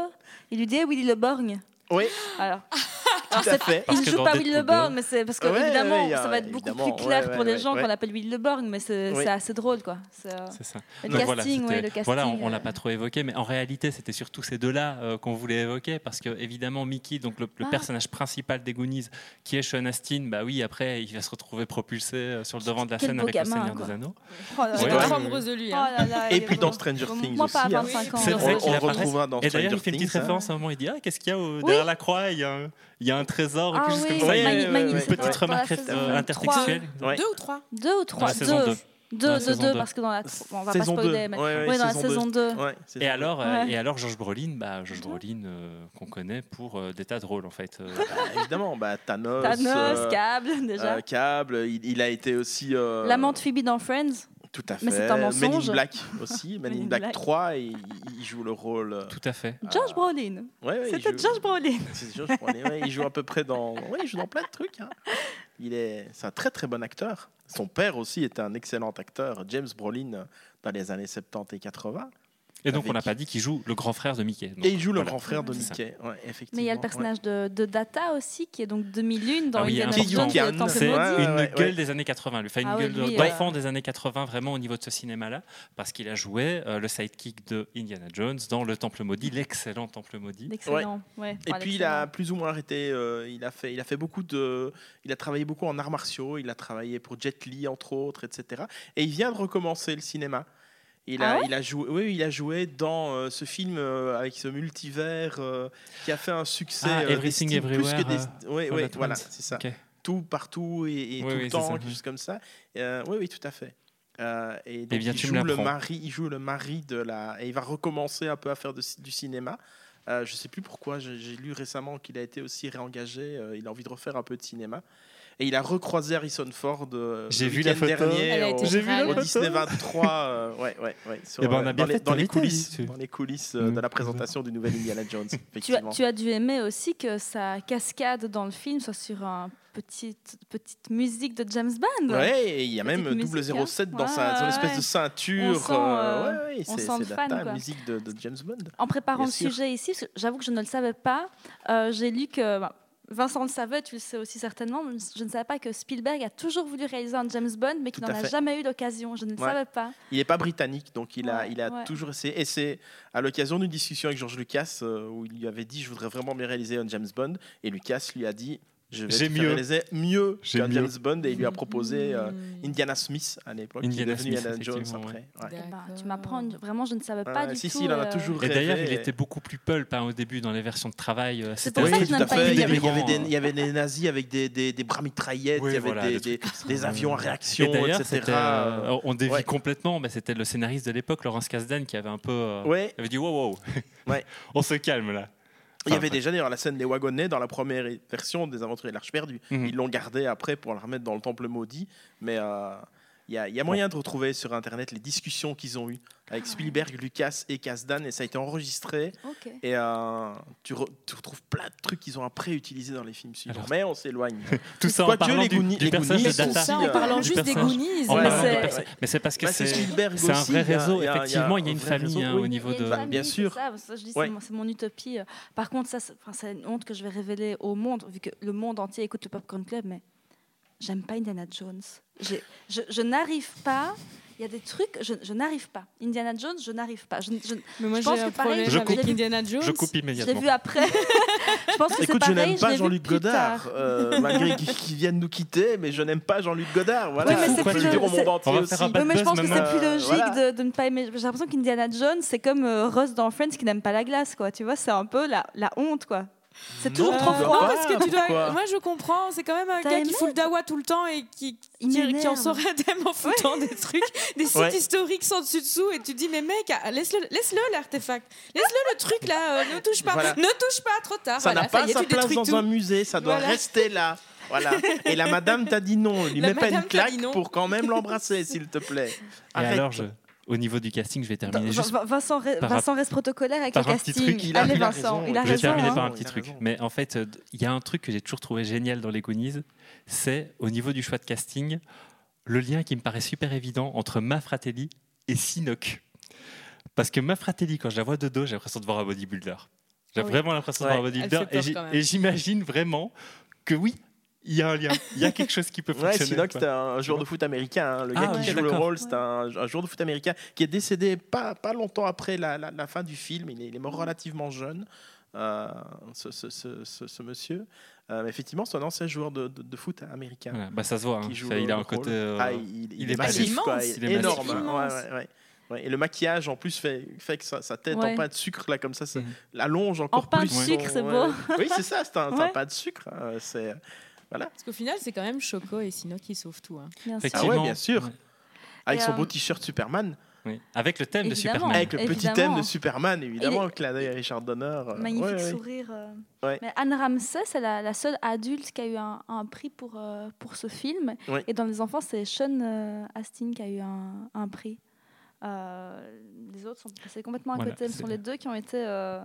il lui dit eh, Willy Le Borgne. Oui, Alors, tout à fait. Parce il joue pas Willy Le Deadpool 2, Borgne, mais c'est parce que Ouais, évidemment, ouais, a- ça va être beaucoup plus clair ouais, pour les gens ouais. qu'on appelle Willy Le Borgne, mais c'est Oui. assez drôle, quoi. C'est, euh, ça. Le Donc casting, ouais, le casting, voilà, on, on l'a euh, pas trop évoqué, mais en réalité, c'était surtout ces deux-là euh, qu'on voulait évoquer, parce que évidemment, Mickey, donc le, le Ah. personnage principal des Goonies, qui est Sean Astin, bah oui, après, il va se retrouver propulsé sur le devant de la Quel scène avec gamin, le Seigneur quoi. des Anneaux. oh. J'étais trop ouais. amoureuse de lui. Oh hein. là là, Et puis dans. Stranger Things aussi, hein. 25 ans. C'est On, vrai on qu'il le retrouvera dans Et d'ailleurs, Stranger il fait une petite Things. hein. référence à un moment, il dit Ah, qu'est-ce qu'il y a derrière la croix il y, a un, il y a un trésor, ou Ah quelque chose oui, comme ça. Magnifique. une petite remarque euh. Ouais. Deux ou trois Deux ou trois Deux. deux. Deux, deux, parce que dans la. On va pas Saison spoiler, deux. mais. Ouais, ouais, Oui, dans la saison saison 2. Ouais, c'est Et alors, euh, Ouais. et alors Georges Brolin, bah, Georges Brolin euh, qu'on connaît pour euh, des tas de rôles en fait. Euh, Bah, évidemment, bah, Thanos, Thanos, euh, Cable, déjà. euh, Cable, il, il a été aussi. euh, L'amant de Phoebe dans Friends. Tout à fait. Mais c'est un Men in Black aussi. Men in Black Black. 3, et il, il joue le rôle. euh, tout à fait. George Brolin. ouais, ouais, C'était joue- George Brolin. C'est George Brolin, ouais, il joue à peu près dans. Ouais, il joue dans plein de trucs. hein. Il est, c'est un très très bon acteur. Son père aussi était un excellent acteur, James Brolin, euh, dans les années 70 et 80. Et donc, on n'a pas dit qu'il joue le grand frère de Mickey. Donc, et il joue le grand frère de. Mickey. Ouais, effectivement. Mais il y a le ouais. personnage de, de Data aussi, qui est donc 2001 dans Ah oui, Indiana. Jones C'est une ouais, gueule ouais. des années 80. Il lui fait une Ah gueule d'enfant euh, des années 80, vraiment au niveau de ce cinéma-là, parce qu'il a joué euh, le sidekick de Indiana Jones dans Le Temple Maudit, l'excellent Temple Maudit. Excellent. Ouais. Et Enfin, puis il a plus ou moins arrêté. euh, il a fait, il a fait beaucoup de, il a travaillé beaucoup en arts martiaux. Il a travaillé pour Jet Li entre autres, etc. Et il vient de recommencer le cinéma. Il a, Ah ouais il a joué, oui, il a joué dans euh, ce film euh, avec ce multivers euh, qui a fait un succès. Ah, Everything d'estime plus Everywhere, que des- oui, all oui, voilà, c'est ça. Tout partout et, et Oui, tout oui, le temps, quelque chose comme ça. Euh, oui, oui, tout à fait. Euh, et donc, bien, il, tu joue le mari, il joue le mari de la. Et il va recommencer un peu à faire de- du cinéma. Euh, je sais plus pourquoi, j'ai lu récemment qu'il a été aussi réengagé. euh, il a envie de refaire un peu de cinéma. Et il a recroisé Harrison Ford euh, J'ai le vu la photo. dernier Elle a au, vu la au photo. Disney 23. euh, ouais, ouais, ouais, sur, Eh ben, on a euh, bien dans, les, dans les coulisses, dans les coulisses euh, Mm. de la présentation du nouvel Indiana Jones. Tu as, Effectivement. tu as dû aimer aussi que sa cascade dans le film soit sur une petite, petite musique de James Bond. Ouais, il y a Petite même musique, 007 dans hein. sa, son Ouais, espèce ouais. de ceinture. On sent, euh, ouais, ouais, on c'est sent le c'est fan, la quoi. musique de, de James Bond. En préparant Bien le sûr. sujet ici, j'avoue que je ne le savais pas, euh, j'ai lu que bah, Vincent le savait, tu le sais aussi certainement, je ne savais pas que Spielberg a toujours voulu réaliser un James Bond, mais qu'il n'en a jamais eu l'occasion. Je ne le Ouais. savais pas. Il n'est pas britannique, donc il a, Ouais, il a ouais. toujours essayé. Et c'est à l'occasion d'une discussion avec George Lucas euh, où il lui avait dit Je voudrais vraiment bien réaliser un James Bond. Et Lucas lui a dit Je vais mieux. réaliser mieux J'ai qu'un mieux. James Bond. Et il lui a proposé euh, Mmh. Indiana Smith à l'époque, qui est Indiana devenu Smith, Indiana Jones après. Ouais. Eh ben, tu m'apprends, vraiment, je ne savais pas Ouais, du si, tout. si, il en a euh, toujours Et rêvé. d'ailleurs, il était beaucoup plus pulp hein, au début dans les versions de travail. euh, C'est pour ça que je tout n'aime à pas fait. Il y, avait, il, y Indiana avait des, Jones. il y avait des nazis avec des, des, des bras mitraillettes, Oui, il y avait voilà, des, des avions en Et réaction, d'ailleurs, etc. c'était, euh, on dévie ouais. complètement, mais c'était le scénariste de l'époque, Laurence Kasdan, qui avait un peu. euh, Ouais, il avait dit wow, wow. Ouais. on se calme là. Il y avait déjà d'ailleurs la scène des wagonnets dans la première version des Aventuriers de l'Arche perdue. Mhm. Ils l'ont gardé après pour la remettre dans le Temple maudit. Mais euh, il y, a, il y a moyen de retrouver sur Internet les discussions qu'ils ont eues avec Spielberg, Lucas et Kasdan. Et ça a été enregistré. Et euh, tu, re- tu retrouves plein de trucs qu'ils ont après utilisés dans les films suivants. Alors, mais on s'éloigne. Tout ça en parlant les du, Goonies- du les personnage de Data. Ça, en euh, parlant juste des. Goonies. Ouais, Mais c'est-. Mais parce que Bah, c'est un vrai réseau. Effectivement, il y a un une famille réseau. hein, Oui. au niveau de. Bah, famille, bien c'est sûr. c'est mon- utopie. Par contre, ça, c'est une honte que je vais révéler au monde, vu que le monde entier écoute le Popcorn Club, mais j'aime pas Indiana Jones. Je, je n'arrive pas. Il y a des trucs, je, je n'arrive pas. Indiana Jones, je n'arrive pas. Je, je- Mais moi, Je pense que pareil, je avec coupe. Indiana Jones. Je coupe je l'ai immédiatement. vu après. je pense que c'est Écoute, je n'aime pas Jean-Luc Godard, euh, malgré qu'il vienne nous quitter, mais je n'aime pas Jean-Luc Godard. Voilà, Oui, mais c'est plus Oui, mais je pense que c'est plus logique voilà. de, de ne pas aimer. J'ai l'impression qu'Indiana Jones, c'est comme euh, Ross dans Friends qui n'aime pas la glace, quoi. Tu vois, c'est un peu la, la honte, quoi. C'est toujours trop froid. parce que tu dois. pourquoi Moi, je comprends. C'est quand même un T'as gars qui aimé fout le dawa tout le temps et qui, Il qui, qui en m'énerve. sort indemne en foutant des trucs, des sites Ouais. historiques sans dessus dessous. Et tu dis, mais mec, ah, laisse-le laisse -le, l'artefact. Laisse-le le truc là. euh, ne touche pas. Voilà. Ne touche pas trop tard. Ça Voilà, n'a pas y est, sa tu place détruis dans tout. un musée, ça doit Voilà. rester là. Voilà. Et la madame t'a dit non. Lui La mets pas une madame t'a dit claque non. pour quand même l'embrasser, s'il te plaît. Et Arrête. alors, je- au niveau du casting, je vais terminer juste. Vincent, re- par Vincent reste protocolaire avec par le un petit casting. truc, il a- Allez, il a Vincent, raison, il a Je vais raison. terminer hein. par un petit a truc. raison. Mais en fait, euh, il y a un truc que j'ai toujours trouvé génial dans les Goonies, c'est au niveau du choix de casting, le lien qui me paraît super évident entre Ma Fratelli et Sinoc. Parce que Ma Fratelli, quand je la vois de dos, j'ai l'impression de voir un bodybuilder. J'ai oui. vraiment l'impression de voir un bodybuilder. Et j'imagine vraiment que oui, il y a un lien. Il y a quelque chose qui peut Ouais, fonctionner. Sinoc, quoi. c'était un joueur de foot américain. hein. Le Ah gars ouais, qui joue le rôle, c'était un, un joueur de foot américain qui est décédé pas, pas longtemps après la, la- la fin du film. Il est, il est mort relativement jeune, euh, ce, ce- ce- ce- ce monsieur. Euh, mais effectivement, c'est un ancien joueur de, de- de foot américain. Bah, ça se voit. hein. Ça, il a un côté. euh, Ah, il, il il est est massif, immense. quoi. Il Il est est énorme. massif. hein. Ouais, ouais, ouais. Ouais, Et le maquillage en plus fait, fait que sa, sa tête Ouais. en pain de sucre là comme ça, ça Mhm. l'allonge encore pain de plus. sucre, c'est beau. Oui, c'est ça, c'est un, c'est un Ouais. pain de sucre. hein. C'est voilà. Parce qu'au final, c'est quand même Choco et Sino qui sauvent tout. hein. Bien sûr. Effectivement. Ah ouais, bien sûr. Ouais. Avec Et, son euh, beau t-shirt Superman, Oui. Avec le thème de. Superman. avec le petit évidemment. thème de Superman, évidemment, clin d'œil à Richard Donner. euh, Magnifique ouais, ouais. sourire. euh. Ouais. Mais Anne Ramsey, c'est la, la seule adulte qui a eu un, un prix pour, euh, pour ce film. Ouais. Et dans les enfants, c'est Sean euh, Astin qui a eu un, un prix. Euh, les autres sont passés complètement à Voilà, côté. Ce sont les deux qui ont été euh,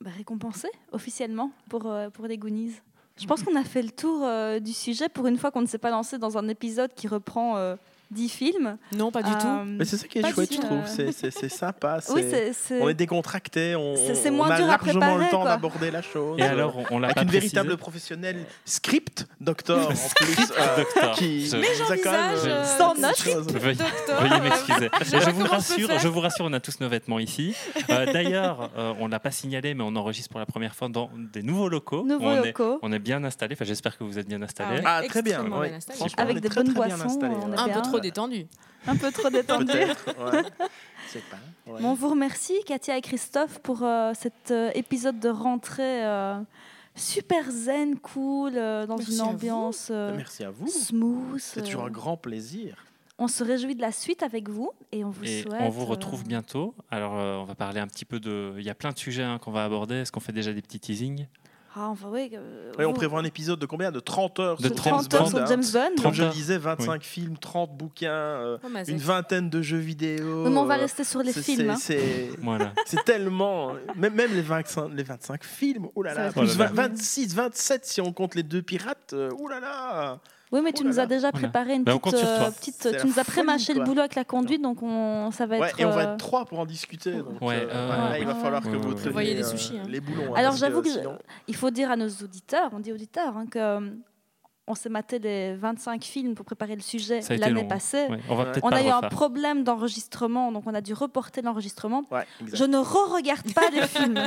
bah, récompensés officiellement pour, euh, pour les Goonies. Je pense qu'on a fait le tour euh, du sujet pour une fois qu'on ne s'est pas lancé dans un épisode qui reprend euh, 10 films. Non, pas du tout. Euh, Mais c'est ça qui est chouette, je trouve. C'est- C'est c'est sympa. oui, c'est- c'est- c'est- On est décontracté, on, C'est- c'est on moins a dur à largement préparer, le temps quoi. d'aborder la chose. Et alors, on, l'a avec pas une précisé. véritable professionnelle script doctor en plus euh, Docteur. qui Mais j'envisage, euh, Sans notes. Veuillez, m'excuser. Je vous rassure, je vous rassure, on a tous nos vêtements ici. Euh, D'ailleurs, euh, on l'a pas signalé, mais on enregistre pour la première fois dans des nouveaux locaux. nouveaux on est, locaux. on est bien installé. Enfin, j'espère que vous êtes bien installés. Ah, très bien. Installé. Avec des bonnes boissons, installé, on est Un peu trop détendu. Un peu trop détendu. Peut-être. ouais. C'est pas. ouais. Bon, on vous remercie, Katia et Christophe, pour euh, cet euh, épisode de rentrée euh, super zen, cool, euh, dans Merci une ambiance euh, Merci à vous. smooth. C'est toujours un grand plaisir. On se réjouit de la suite avec vous et on vous Et souhaite. on vous retrouve euh, bientôt. Alors, euh, on va parler un petit peu de. Il y a plein de sujets hein, qu'on va aborder. Est-ce qu'on fait déjà des petits teasings? Ah, enfin, oui, euh, Et on vous- prévoit un épisode de combien? De 30 heures De sur 30 James heures Bond, sur hein. James Bond. Comme je le 30 disais, 25 films, 30 bouquins, euh, Oh, une vingtaine de jeux vidéo. Oui, mais on va euh, rester sur les c'est- films. c'est- hein. C'est Voilà. c'est tellement. Même, même les, 25, les 25 films, oh là Ça là, va plus être 20 bien. 26, 27 si on compte les deux pirates, euh, oh là là Oui, mais Oh tu là nous là. as déjà préparé une on petite. euh, petite tu nous as prémâché le boulot avec la conduite, donc on, ça va Ouais, être. et on va euh, être trois pour en discuter. Donc, Ouais, euh, euh, ouais, il va ouais. falloir que vous Voyez des euh, sushis, hein. les boulons. hein, Alors j'avoue que je- sinon- il faut dire à nos auditeurs, on dit auditeurs, hein, que on s'est maté les 25 films pour préparer le sujet Ça a été l'année long. passée. Ouais, On va On pas a eu un problème d'enregistrement, donc on a dû reporter l'enregistrement. Ouais. Je ne re-regarde pas les films.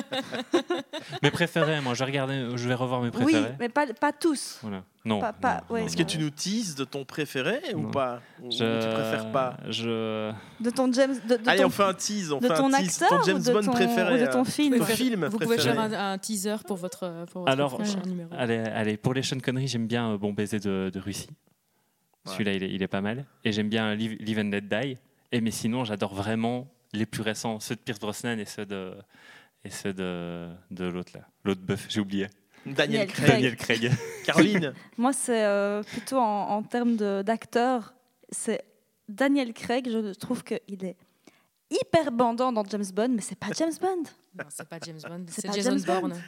Mes préférés, moi, je vais regarder, je vais revoir mes Oui, préférés. mais pas, pas tous. Voilà. Non. Pas- pas- non, ouais. non, Est-ce que tu nous teases de ton préféré ou pas Ou Je... tu préfères pas Je. De ton James. De, de Allez, ton, on fait un tease. On de fait ton un tease. acteur Ton James ou de Bond ton, préféré. ou de ton euh, film. ton film Vous pouvez faire un, un teaser pour votre, pour votre Alors, prochain je- numéro. Allez, allez, pour les Sean Connery, j'aime bien euh, Bon baiser de, de Russie. Ouais. Celui-là, il est, il est pas mal. Et j'aime bien Live, Live and Let Die. Et mais sinon, j'adore vraiment les plus récents, ceux de Pierce Brosnan et ceux de et ceux de, de l'autre là, l'autre bœuf, j'ai oublié. Daniel Craig. Daniel Craig. Caroline. Moi, c'est euh, plutôt en, en termes d'acteur. C'est Daniel Craig. Je trouve qu'il est hyper bandant dans James Bond, mais c'est pas James Bond. Non, c'est pas James Bond, C'est c'est pas Jason James Bond. Bourne.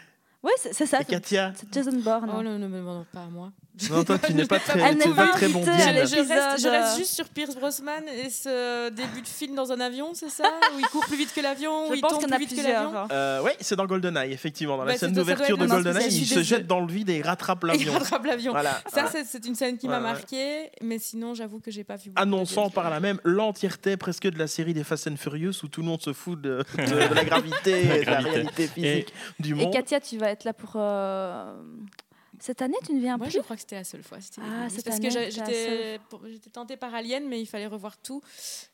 Oui, c'est c'est ça. Et Katia? C'est Jason Bourne. Oh non, non, non, non, pas à moi. Non, toi, tu n'es pas très, Elle n'est tu n'es pas pas très bon. Allez, je, reste, je reste juste sur Pierce Brosnan et ce début de film dans un avion, c'est ça Où il court plus vite que l'avion, où Je il pense tombe qu'il y en a plus vite que l'avion plusieurs. Euh, oui, c'est dans GoldenEye, effectivement. Dans la Bah, scène d'ouverture de GoldenEye, il se jette dans le vide et il rattrape Il l'avion. rattrape l'avion. Voilà. Ça, c'est- une scène qui m'a Ouais, ouais. marqué, mais sinon, j'avoue que j'ai pas vu. beaucoup de Annonçant par là même l'entièreté presque de la série des Fast and Furious où tout le monde se fout de, de- de la gravité et de la réalité physique du Et monde. Katia, tu vas être là pour. euh, Cette année, tu ne viens Moi, plus je crois que c'était la seule fois. Ah, cette parce année, que j'étais tentée par Alien, mais il fallait revoir tout.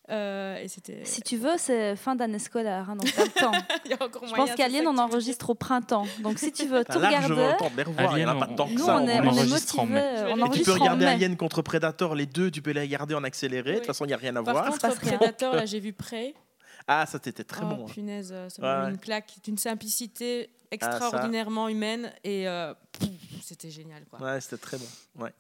Euh, et c'était. Si tu veux, c'est fin d'année scolaire, hein, donc t'as le temps. il y a encore Je moyen, pense qu'Alien, on que enregistre au printemps. Donc si tu veux tout regarder, temps de il n'y en a Alien, pas tant que nous, ça. on est, on enregistre en mai. tu peux regarder. Alien contre Predator, les deux, tu peux les regarder en accéléré. De toute façon, il n'y a rien à Par voir. contre, se passe rien. Predator, là, j'ai vu près. Ah, ça, c'était très oh, bon. hein. punaise, ça m'a ouais. une claque d'une simplicité Ah, extraordinairement humaine et euh, c'était génial. Quoi. Ouais, c'était très bon. Ouais.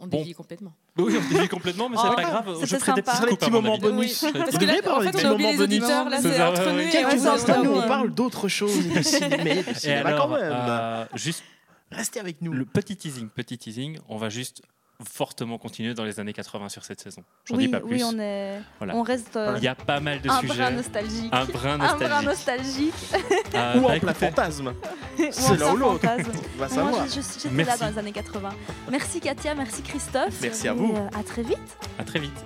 On Bon. dévie complètement. Oui, on dévie complètement, mais c'est Oh, pas grave. Je ferai des petits moments bonus. Oui, Vous parce que devriez là, en fait, des on a oublié moments les bonus. auditeurs. Là, C'est entre nous. Quelques on instants, nous, on parle d'autre chose de cinéma, quand même. euh, juste Restez avec nous. le petit teasing, petit teasing, on va juste fortement continuer dans les années 80 sur cette saison. J'en Oui, dis pas plus. oui, on est, Voilà. on reste euh, Il y a pas mal de un sujets. brin nostalgique. Un brin Un brin nostalgique. Euh, Ou bah, en plein écoutez, fantasme. Ou C'est l'un ou l'autre. Moi, j'étais là Merci. dans les années 80. Merci Katia, merci Christophe. Merci à Et, vous. euh, à très vite. à très vite.